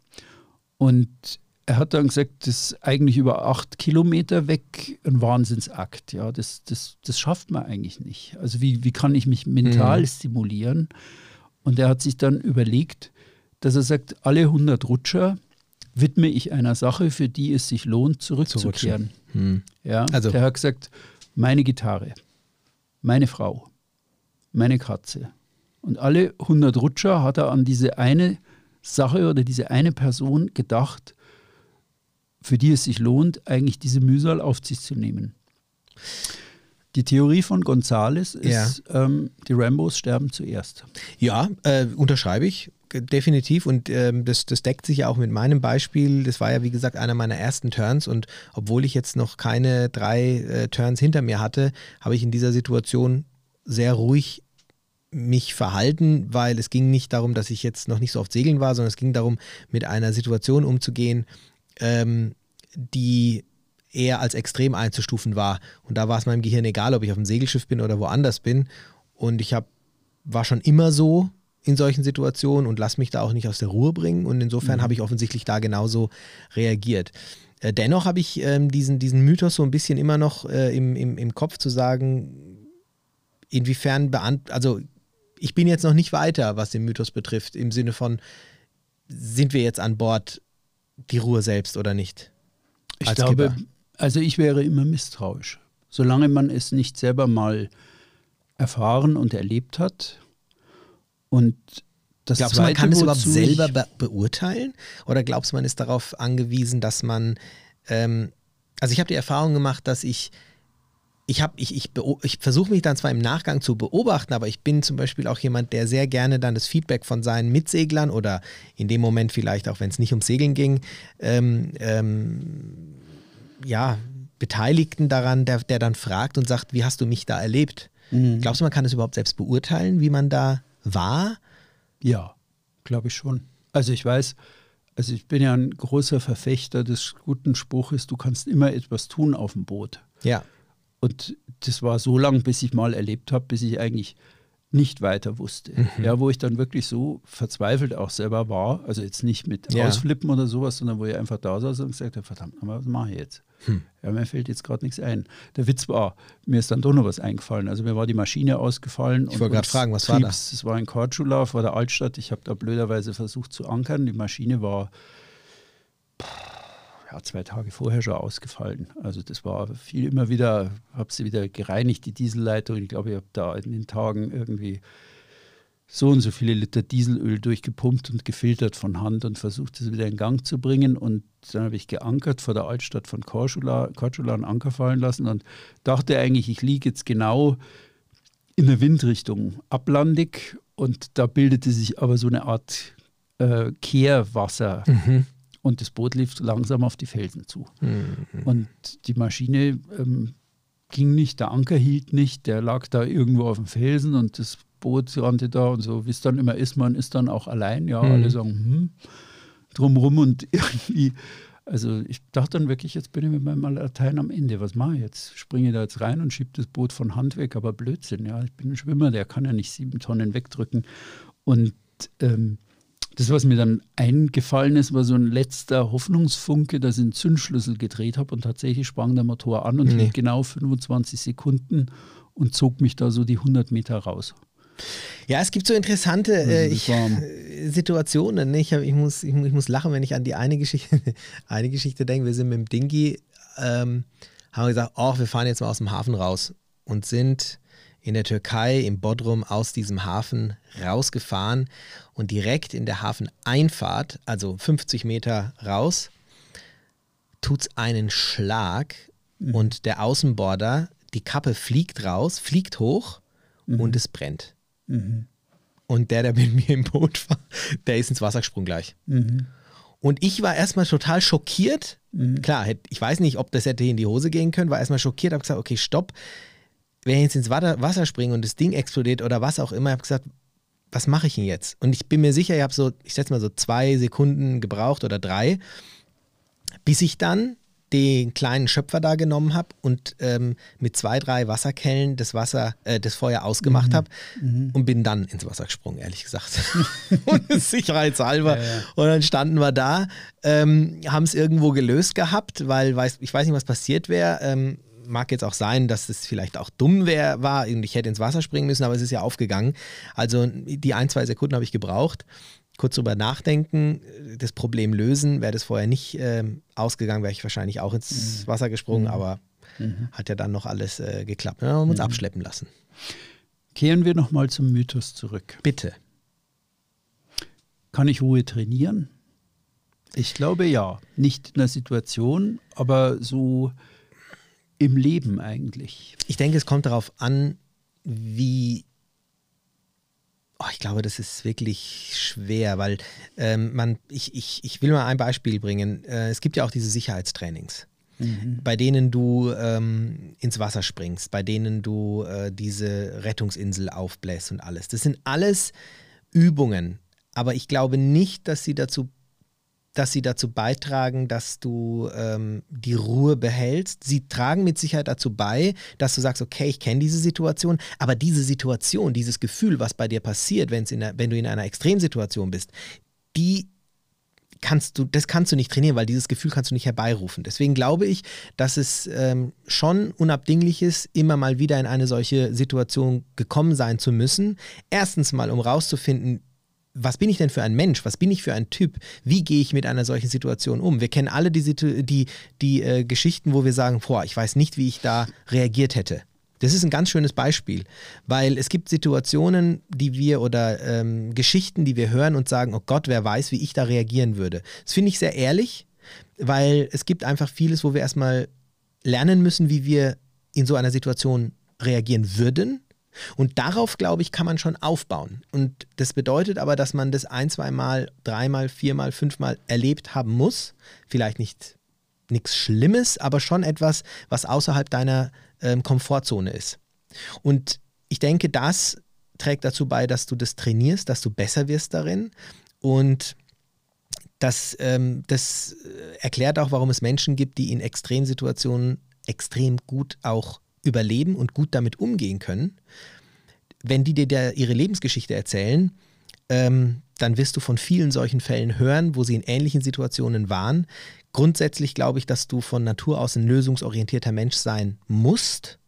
Und er hat dann gesagt, das ist eigentlich über acht Kilometer weg ein Wahnsinnsakt. Ja, das, das, das schafft man eigentlich nicht. Also wie, wie kann ich mich mental Mhm. stimulieren? Und er hat sich dann überlegt, dass er sagt, alle 100 Rutscher widme ich einer Sache, für die es sich lohnt, zurückzukehren. Hm. Ja, Also- der hat gesagt, meine Gitarre, meine Frau, meine Katze. Und alle 100 Rutscher hat er an diese eine Sache oder diese eine Person gedacht, für die es sich lohnt, eigentlich diese Mühsal auf sich zu nehmen. Die Theorie von Gonzales ist, ähm, die Rambos sterben zuerst. Ja, äh, unterschreibe ich g- definitiv und ähm, das, das deckt sich ja auch mit meinem Beispiel. Das war ja wie gesagt einer meiner ersten Turns und obwohl ich jetzt noch keine drei äh, Turns hinter mir hatte, habe ich in dieser Situation sehr ruhig mich verhalten, weil es ging nicht darum, dass ich jetzt noch nicht so oft segeln war, sondern es ging darum, mit einer Situation umzugehen, ähm, die eher als extrem einzustufen war. Und da war es meinem Gehirn egal, ob ich auf dem Segelschiff bin oder woanders bin. Und ich hab, war schon immer so in solchen Situationen und lass mich da auch nicht aus der Ruhe bringen. Und insofern habe ich offensichtlich da genauso reagiert. Äh, dennoch habe ich ähm, diesen, diesen Mythos so ein bisschen immer noch äh, im, im, im Kopf zu sagen, inwiefern beant also ich bin jetzt noch nicht weiter, was den Mythos betrifft, im Sinne von, sind wir jetzt an Bord die Ruhe selbst oder nicht? Ich Als glaube, Skipper. also ich wäre immer misstrauisch. Solange man es nicht selber mal erfahren und erlebt hat. Und das Glaubst du, man kann es überhaupt selber be beurteilen? Oder glaubst du, man ist darauf angewiesen, dass man, ähm, also ich habe die Erfahrung gemacht, dass ich ich, hab, ich, ich, ich versuche mich dann zwar im Nachgang zu beobachten, aber ich bin zum Beispiel auch jemand, der sehr gerne dann das Feedback von seinen Mitseglern oder in dem Moment vielleicht auch, wenn es nicht ums Segeln ging, ähm, ähm, ja, Beteiligten daran, der, der dann fragt und sagt, wie hast du mich da erlebt? Mhm. Glaubst du, man kann es überhaupt selbst beurteilen, wie man da war? Ja, glaube ich schon. Also ich weiß, also ich bin ja ein großer Verfechter des guten Spruches, du kannst immer etwas tun auf dem Boot. Ja. Und das war so lange, bis ich mal erlebt habe, bis ich eigentlich nicht weiter wusste. Mhm. Ja, wo ich dann wirklich so verzweifelt auch selber war, also jetzt nicht mit ja. Ausflippen oder sowas, sondern wo ich einfach da saß und gesagt habe, verdammt, was mache ich jetzt? Hm. Ja, mir fällt jetzt gerade nichts ein. Der Witz war, mir ist dann doch noch was eingefallen. Also mir war die Maschine ausgefallen. Ich wollte gerade fragen, was war das? Das war in Korčula vor der Altstadt. Ich habe da blöderweise versucht zu ankern. Die Maschine war ja, zwei Tage vorher schon ausgefallen. Also das war viel immer wieder, habe sie wieder gereinigt, die Dieselleitung. Ich glaube, ich habe da in den Tagen irgendwie so und so viele Liter Dieselöl durchgepumpt und gefiltert von Hand und versucht, das wieder in Gang zu bringen. Und dann habe ich geankert vor der Altstadt von Korčula, Korčula einen Anker fallen lassen und dachte eigentlich, ich liege jetzt genau in der Windrichtung ablandig und da bildete sich aber so eine Art äh, Kehrwasser. Mhm. Und das Boot lief langsam auf die Felsen zu. Mhm. Und die Maschine ähm, ging nicht, der Anker hielt nicht, der lag da irgendwo auf dem Felsen und das Boot rannte da und so, wie es dann immer ist, man ist dann auch allein, ja, mhm. alle sagen, hm, drumrum und irgendwie, also ich dachte dann wirklich, jetzt bin ich mit meinem Latein am Ende, was mache ich jetzt? Springe ich da jetzt rein und schiebe das Boot von Hand weg, aber Blödsinn, ja, ich bin ein Schwimmer, der kann ja nicht sieben Tonnen wegdrücken und ähm, das, was mir dann eingefallen ist, war so ein letzter Hoffnungsfunke, dass ich einen Zündschlüssel gedreht habe und tatsächlich sprang der Motor an und nee. genau 25 Sekunden und zog mich da so die 100 Meter raus. Ja, es gibt so interessante äh, ich, äh, Situationen. Ne? Ich, hab, ich, muss, ich, ich, muss lachen, wenn ich an die eine Geschichte, eine Geschichte denke. Wir sind mit dem Dingi, ähm, haben gesagt, oh, wir fahren jetzt mal aus dem Hafen raus und sind in der Türkei, im Bodrum, aus diesem Hafen rausgefahren und direkt in der Hafeneinfahrt, also 50 Meter raus, tut es einen Schlag mhm. und der Außenborder, die Kappe fliegt raus, fliegt hoch mhm. und es brennt. Mhm. Und der, der mit mir im Boot war, der ist ins Wasser gesprungen gleich. Mhm. Und ich war erstmal total schockiert. Mhm. Klar, ich weiß nicht, ob das hätte in die Hose gehen können, war erstmal schockiert, habe gesagt, okay, stopp wenn ich jetzt ins Wasser springe und das Ding explodiert oder was auch immer, habe gesagt, was mache ich denn jetzt? Und ich bin mir sicher, ich habe so, ich schätze mal so zwei Sekunden gebraucht oder drei, bis ich dann den kleinen Schöpfer da genommen habe und ähm, mit zwei, drei Wasserkellen das Wasser, äh, das Feuer ausgemacht mhm. habe mhm. und bin dann ins Wasser gesprungen, ehrlich gesagt. und sicherheitshalber. Ja, ja. Und dann standen wir da, ähm, haben es irgendwo gelöst gehabt, weil weiß, ich weiß nicht, was passiert wäre. Ähm, mag jetzt auch sein, dass es vielleicht auch dumm wär, war und ich hätte ins Wasser springen müssen, aber es ist ja aufgegangen. Also die ein, zwei Sekunden habe ich gebraucht. Kurz drüber nachdenken, das Problem lösen. Wäre das vorher nicht äh, ausgegangen, wäre ich wahrscheinlich auch ins mhm. Wasser gesprungen, mhm. aber mhm. hat ja dann noch alles äh, geklappt. Wir haben uns mhm. abschleppen lassen. Kehren wir nochmal zum Mythos zurück. Bitte. Kann ich Ruhe trainieren? Ich glaube ja. Nicht in der Situation, aber so im Leben eigentlich? Ich denke, es kommt darauf an, wie. Oh, ich glaube, das ist wirklich schwer, weil ähm, man, ich, ich, ich will mal ein Beispiel bringen. Äh, es gibt ja auch diese Sicherheitstrainings. Mhm. bei denen du ähm, ins Wasser springst, bei denen du äh, diese Rettungsinsel aufbläst und alles. Das sind alles Übungen, aber ich glaube nicht, dass sie dazu dass sie dazu beitragen, dass du ähm, die Ruhe behältst. Sie tragen mit Sicherheit dazu bei, dass du sagst, okay, ich kenne diese Situation, aber diese Situation, dieses Gefühl, was bei dir passiert, wenn's in der, wenn du in einer Extremsituation bist, die kannst du, das kannst du nicht trainieren, weil dieses Gefühl kannst du nicht herbeirufen. Deswegen glaube ich, dass es ähm, schon unabdinglich ist, immer mal wieder in eine solche Situation gekommen sein zu müssen. Erstens mal, um rauszufinden, was bin ich denn für ein Mensch? Was bin ich für ein Typ? Wie gehe ich mit einer solchen Situation um? Wir kennen alle die, die, die äh, Geschichten, wo wir sagen, boah, ich weiß nicht, wie ich da reagiert hätte. Das ist ein ganz schönes Beispiel, weil es gibt Situationen, die wir oder ähm, Geschichten, die wir hören und sagen, oh Gott, wer weiß, wie ich da reagieren würde. Das finde ich sehr ehrlich, weil es gibt einfach vieles, wo wir erstmal lernen müssen, wie wir in so einer Situation reagieren würden. Und darauf, glaube ich, kann man schon aufbauen. Und das bedeutet aber, dass man das ein, zweimal, dreimal, viermal, fünfmal erlebt haben muss. Vielleicht nicht nichts Schlimmes, aber schon etwas, was außerhalb deiner ähm, Komfortzone ist. Und ich denke, das trägt dazu bei, dass du das trainierst, dass du besser wirst darin. Und das, ähm, das erklärt auch, warum es Menschen gibt, die in Extremsituationen extrem gut auch überleben und gut damit umgehen können. Wenn die dir der, ihre Lebensgeschichte erzählen, ähm, dann wirst du von vielen solchen Fällen hören, wo sie in ähnlichen Situationen waren. Grundsätzlich glaube ich, dass du von Natur aus ein lösungsorientierter Mensch sein musst,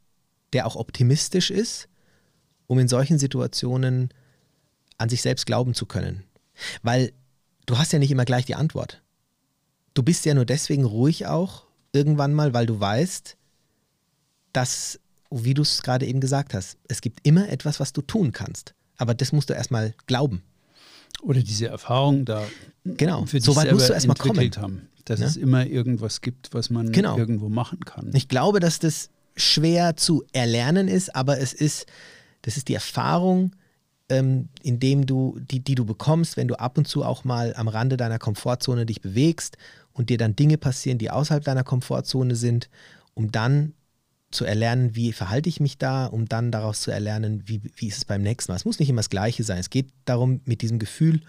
der auch optimistisch ist, um in solchen Situationen an sich selbst glauben zu können. Weil du hast ja nicht immer gleich die Antwort. Du bist ja nur deswegen ruhig auch irgendwann mal, weil du weißt, dass, wie du es gerade eben gesagt hast, es gibt immer etwas, was du tun kannst. Aber das musst du erstmal glauben. Oder diese Erfahrung da genau. für so weit musst du erstmal kommen. Haben, dass ja? es immer irgendwas gibt, was man genau. irgendwo machen kann. Ich glaube, dass das schwer zu erlernen ist, aber es ist, das ist die Erfahrung, ähm, indem du, die, die du bekommst, wenn du ab und zu auch mal am Rande deiner Komfortzone dich bewegst und dir dann Dinge passieren, die außerhalb deiner Komfortzone sind, um dann zu erlernen, wie verhalte ich mich da, um dann daraus zu erlernen, wie, wie ist es beim nächsten Mal. Es muss nicht immer das Gleiche sein. Es geht darum, mit diesem Gefühl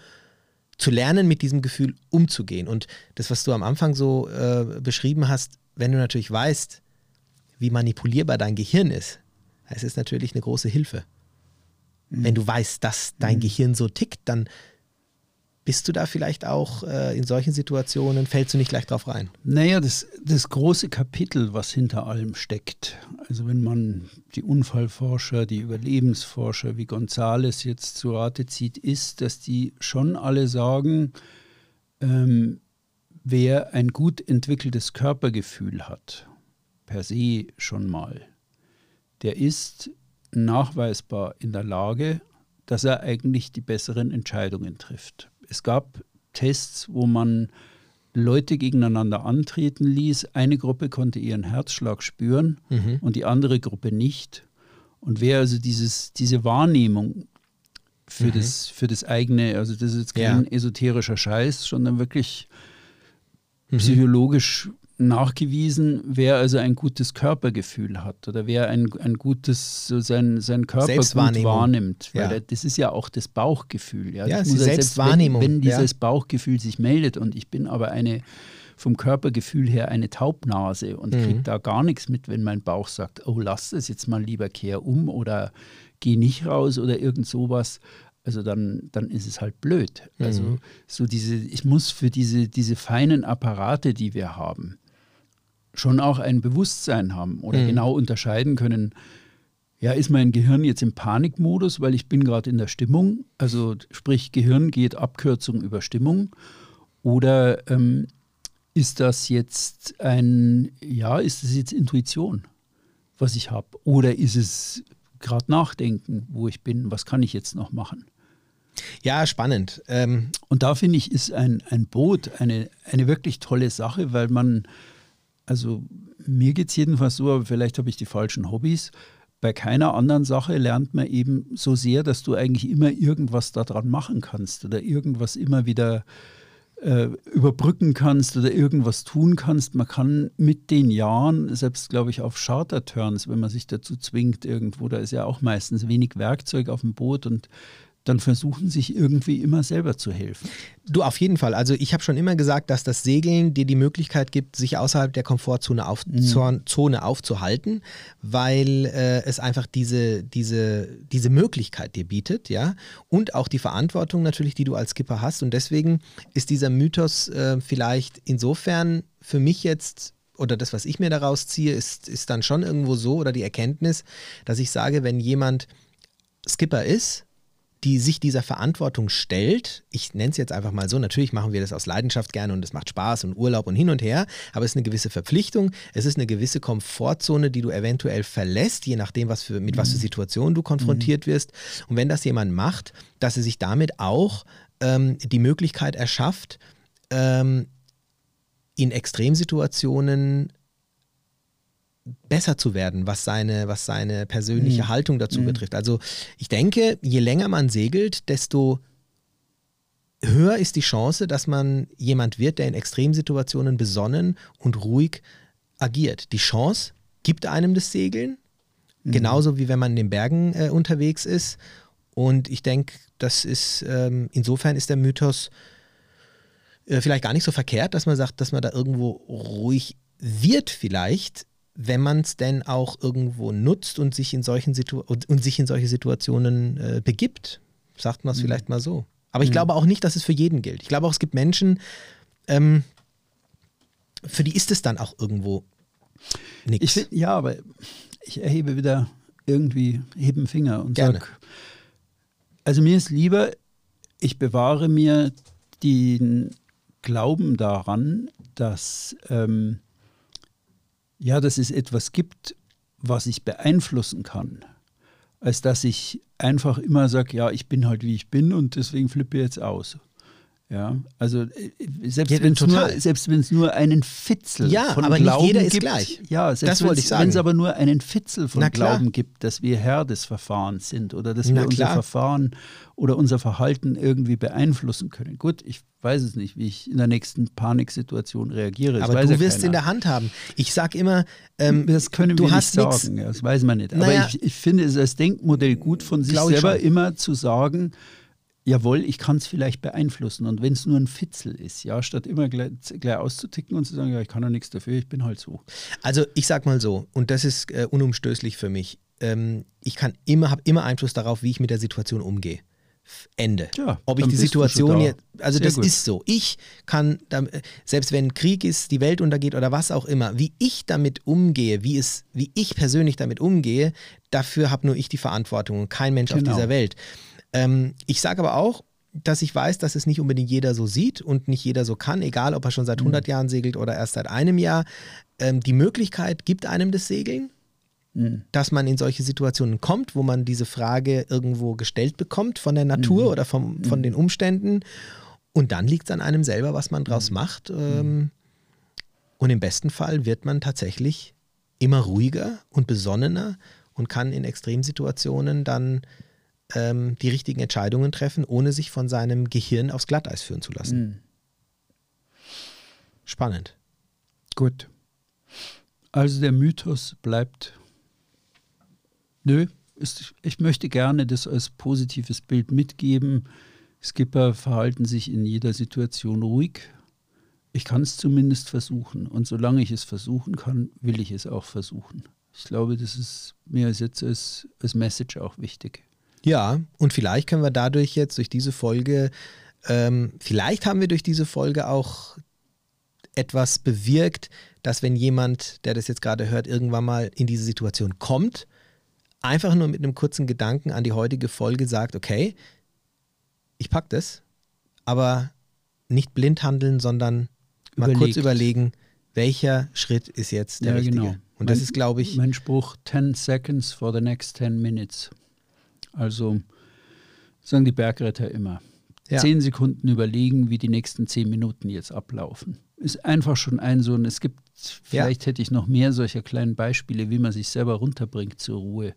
zu lernen, mit diesem Gefühl umzugehen. Und das, was du am Anfang so äh, beschrieben hast, wenn du natürlich weißt, wie manipulierbar dein Gehirn ist, es ist natürlich eine große Hilfe. Mhm. Wenn du weißt, dass dein mhm. Gehirn so tickt, dann bist du da vielleicht auch äh, in solchen Situationen, fällst du nicht gleich drauf rein? Naja, das, das große Kapitel, was hinter allem steckt, also wenn man die Unfallforscher, die Überlebensforscher wie Gonzales jetzt zu Rate zieht, ist, dass die schon alle sagen, ähm, wer ein gut entwickeltes Körpergefühl hat, per se schon mal, der ist nachweisbar in der Lage, dass er eigentlich die besseren Entscheidungen trifft. Es gab Tests, wo man Leute gegeneinander antreten ließ. Eine Gruppe konnte ihren Herzschlag spüren mhm. und die andere Gruppe nicht. Und wer also dieses, diese Wahrnehmung für, mhm. das, für das eigene, also das ist jetzt kein ja. esoterischer Scheiß, sondern wirklich mhm. psychologisch nachgewiesen, wer also ein gutes Körpergefühl hat oder wer ein, ein gutes, so sein, sein Körper gut wahrnimmt. Weil ja. das ist ja auch das Bauchgefühl. Ja, ja das muss Selbstwahrnehmung. Wenn, wenn dieses ja. Bauchgefühl sich meldet und ich bin aber eine vom Körpergefühl her eine Taubnase und mhm. kriege da gar nichts mit, wenn mein Bauch sagt, oh, lass es jetzt mal lieber, kehr um oder geh nicht raus oder irgend sowas also dann, dann ist es halt blöd. Also mhm. so diese, ich muss für diese, diese feinen Apparate, die wir haben, schon auch ein Bewusstsein haben oder mhm. genau unterscheiden können, ja, ist mein Gehirn jetzt im Panikmodus, weil ich bin gerade in der Stimmung, also sprich Gehirn geht Abkürzung über Stimmung oder ähm, ist das jetzt ein, ja, ist das jetzt Intuition, was ich habe oder ist es gerade Nachdenken, wo ich bin, was kann ich jetzt noch machen? Ja, spannend. Ähm Und da finde ich, ist ein, ein Boot eine, eine wirklich tolle Sache, weil man also mir geht es jedenfalls so, aber vielleicht habe ich die falschen Hobbys. Bei keiner anderen Sache lernt man eben so sehr, dass du eigentlich immer irgendwas daran machen kannst oder irgendwas immer wieder äh, überbrücken kannst oder irgendwas tun kannst. Man kann mit den Jahren, selbst glaube ich auf Charter-Turns, wenn man sich dazu zwingt irgendwo, da ist ja auch meistens wenig Werkzeug auf dem Boot und dann versuchen sich irgendwie immer selber zu helfen. Du auf jeden Fall. Also ich habe schon immer gesagt, dass das Segeln dir die Möglichkeit gibt, sich außerhalb der Komfortzone auf, mhm. Zone aufzuhalten, weil äh, es einfach diese, diese, diese Möglichkeit dir bietet, ja, und auch die Verantwortung natürlich, die du als Skipper hast. Und deswegen ist dieser Mythos äh, vielleicht insofern für mich jetzt oder das, was ich mir daraus ziehe, ist, ist dann schon irgendwo so oder die Erkenntnis, dass ich sage, wenn jemand Skipper ist, die sich dieser Verantwortung stellt. Ich nenne es jetzt einfach mal so. Natürlich machen wir das aus Leidenschaft gerne und es macht Spaß und Urlaub und hin und her, aber es ist eine gewisse Verpflichtung. Es ist eine gewisse Komfortzone, die du eventuell verlässt, je nachdem, was für, mit mhm. was für mhm. Situationen du konfrontiert mhm. wirst. Und wenn das jemand macht, dass er sich damit auch ähm, die Möglichkeit erschafft, ähm, in Extremsituationen besser zu werden, was seine, was seine persönliche Mhm. Haltung dazu Mhm. betrifft. Also ich denke, je länger man segelt, desto höher ist die Chance, dass man jemand wird, der in Extremsituationen besonnen und ruhig agiert. Die Chance gibt einem das Segeln, Mhm. genauso wie wenn man in den Bergen äh, unterwegs ist. Und ich denke, das ist, ähm, insofern ist der Mythos äh, vielleicht gar nicht so verkehrt, dass man sagt, dass man da irgendwo ruhig wird vielleicht, wenn man es denn auch irgendwo nutzt und sich in solchen Situ und, und sich in solche Situationen äh, begibt. Sagt man es Mhm. vielleicht mal so. Aber ich Mhm. glaube auch nicht, dass es für jeden gilt. Ich glaube auch, es gibt Menschen, ähm, für die ist es dann auch irgendwo Ich nichts. ja, aber ich erhebe wieder irgendwie, hebe einen Finger und Gerne. sag, also mir ist lieber, ich bewahre mir den Glauben daran, dass, ähm, ja, dass es etwas gibt, was ich beeinflussen kann, als dass ich einfach immer sage, ja, ich bin halt wie ich bin und deswegen flippe ich jetzt aus. Ja, also äh, selbst Ja, wenn es nur, selbst nur einen Fitzel Ja, von aber nicht Glauben jeder ist gibt, gleich. Ja, selbst Das wollte ich sagen. Wenn es aber nur einen Fitzel von. Glauben gibt, dass wir Herr des Verfahrens sind oder dass Na wir unser klar. Verfahren oder unser Verhalten irgendwie beeinflussen können. Gut, ich weiß es nicht, wie ich in der nächsten Paniksituation reagiere. Das Aber du ja wirst es in der Hand haben. Ich sag immer, ähm, Das können wir nicht sagen, ja, das weiß man nicht. Naja. Aber ich, ich finde es als Denkmodell gut von sich selber immer zu sagen, jawohl, ich kann es vielleicht beeinflussen. Und wenn es nur ein Fitzel ist, ja, statt immer gleich, gleich auszuticken und zu sagen, ja, ich kann ja nichts dafür, ich bin halt so. Also ich sag mal so, und das ist äh, unumstößlich für mich. Ähm, ich kann immer, habe immer Einfluss darauf, wie ich mit der Situation umgehe. Ende. Ja, Ob ich die Situation jetzt, also Sehr das gut. ist so. Ich kann, äh, selbst wenn Krieg ist, die Welt untergeht oder was auch immer, wie ich damit umgehe, wie es, wie ich persönlich damit umgehe, dafür habe nur ich die Verantwortung und kein Mensch auf Genau. dieser Welt. Ähm, ich sage aber auch, dass ich weiß, dass es nicht unbedingt jeder so sieht und nicht jeder so kann, egal ob er schon Mhm. seit 100 Jahren segelt oder erst seit einem Jahr. Ähm, die Möglichkeit gibt einem das Segeln, Mhm. dass man in solche Situationen kommt, wo man diese Frage irgendwo gestellt bekommt von der Natur Mhm. oder vom, von den Umständen. Und dann liegt es an einem selber, was man Mhm. draus macht. Ähm, und im besten Fall wird man tatsächlich immer ruhiger und besonnener und kann in Extremsituationen dann ähm, die richtigen Entscheidungen treffen, ohne sich von seinem Gehirn aufs Glatteis führen zu lassen. Mhm. Spannend. Gut. Also der Mythos bleibt. Nö, ist, ich möchte gerne das als positives Bild mitgeben. Skipper verhalten sich in jeder Situation ruhig. Ich kann es zumindest versuchen. Und solange ich es versuchen kann, will ich es auch versuchen. Ich glaube, das ist mir jetzt als, als Message auch wichtig. Ja, und vielleicht können wir dadurch jetzt durch diese Folge, ähm, vielleicht haben wir durch diese Folge auch etwas bewirkt, dass wenn jemand, der das jetzt gerade hört, irgendwann mal in diese Situation kommt, einfach nur mit einem kurzen Gedanken an die heutige Folge sagt, okay, ich pack das, aber nicht blind handeln, sondern mal kurz Überlegt. überlegen, welcher Schritt ist jetzt der Ja, richtige. genau. Und das Mein- ist, glaube ich, Mein Spruch: 10 seconds for the next 10 minutes. Also sagen die Bergretter immer. Ja. Zehn Sekunden überlegen, wie die nächsten zehn Minuten jetzt ablaufen. Ist einfach schon ein so ein, es gibt, vielleicht hätte ich noch mehr solcher kleinen Beispiele, wie man sich selber runterbringt zur Ruhe.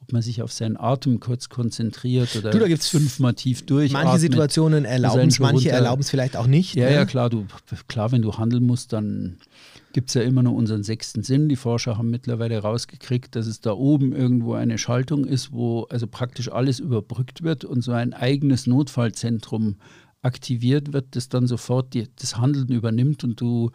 Ob man sich auf seinen Atem kurz konzentriert oder Du, da gibt's fünfmal tief durch. manche Situationen erlauben es, manche runter- erlauben es vielleicht auch nicht. Ja, ne? ja, klar, du, klar, wenn du handeln musst, dann gibt es ja immer noch unseren sechsten Sinn. Die Forscher haben mittlerweile rausgekriegt, dass es da oben irgendwo eine Schaltung ist, wo also praktisch alles überbrückt wird und so ein eigenes Notfallzentrum aktiviert wird, das dann sofort die, das Handeln übernimmt und du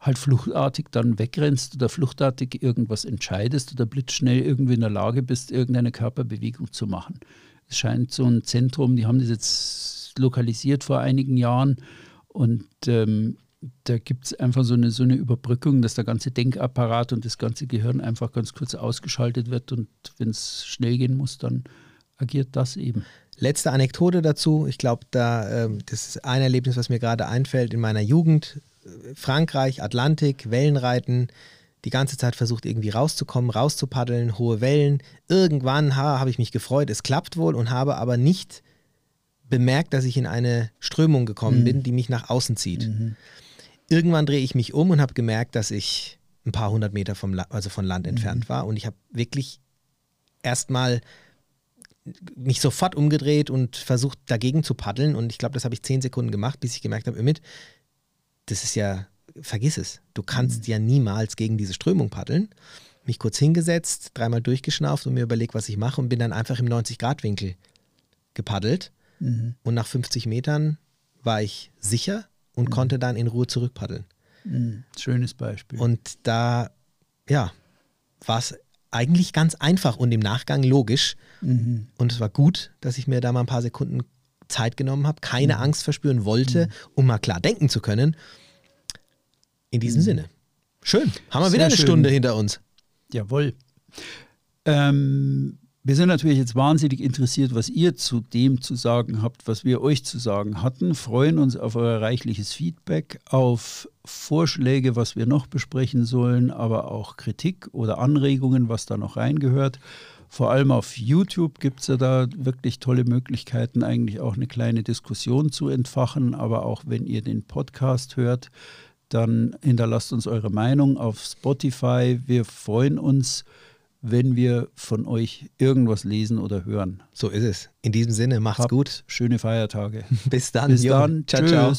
halt fluchtartig dann wegrennst oder fluchtartig irgendwas entscheidest oder blitzschnell irgendwie in der Lage bist, irgendeine Körperbewegung zu machen. Es scheint so ein Zentrum, die haben das jetzt lokalisiert vor einigen Jahren und ähm, da gibt es einfach so eine, so eine Überbrückung, dass der ganze Denkapparat und das ganze Gehirn einfach ganz kurz ausgeschaltet wird und wenn es schnell gehen muss, dann agiert das eben. Letzte Anekdote dazu. Ich glaube, da ähm, das ist ein Erlebnis, was mir gerade einfällt in meiner Jugend. Äh, Frankreich, Atlantik, Wellenreiten. Die ganze Zeit versucht irgendwie rauszukommen, rauszupaddeln, hohe Wellen. Irgendwann ha, habe ich mich gefreut, es klappt wohl und habe aber nicht bemerkt, dass ich in eine Strömung gekommen Mhm. bin, die mich nach außen zieht. Irgendwann drehe ich mich um und habe gemerkt, dass ich ein paar hundert Meter vom La also von Land entfernt war. Und ich habe wirklich erstmal mich sofort umgedreht und versucht dagegen zu paddeln. Und ich glaube, das habe ich zehn Sekunden gemacht, bis ich gemerkt habe, mit, das ist ja, vergiss es. Du kannst ja niemals gegen diese Strömung paddeln. Mich kurz hingesetzt, dreimal durchgeschnauft und mir überlegt, was ich mache und bin dann einfach im 90-Grad-Winkel gepaddelt. Und nach 50 Metern war ich sicher und konnte dann in Ruhe zurückpaddeln. Mhm. Schönes Beispiel. Und da, ja, war es eigentlich ganz einfach und im Nachgang logisch. Mhm. Und es war gut, dass ich mir da mal ein paar Sekunden Zeit genommen habe, keine Mhm. Angst verspüren wollte, um mal klar denken zu können. In diesem Sinne. Schön. Haben wir Mhm. Sehr wieder eine schön. Stunde hinter uns. Jawohl. Ähm, wir sind natürlich jetzt wahnsinnig interessiert, was ihr zu dem zu sagen habt, was wir euch zu sagen hatten. Freuen uns auf euer reichliches Feedback, auf Vorschläge, was wir noch besprechen sollen, aber auch Kritik oder Anregungen, was da noch reingehört. Vor allem auf YouTube gibt es ja da wirklich tolle Möglichkeiten, eigentlich auch eine kleine Diskussion zu entfachen. Aber auch wenn ihr den Podcast hört, dann hinterlasst uns eure Meinung auf Spotify. Wir freuen uns, wenn wir von euch irgendwas lesen oder hören. So ist es. In diesem Sinne, macht's Habt gut. Schöne Feiertage. Bis dann. Bis dann. Ciao, ciao.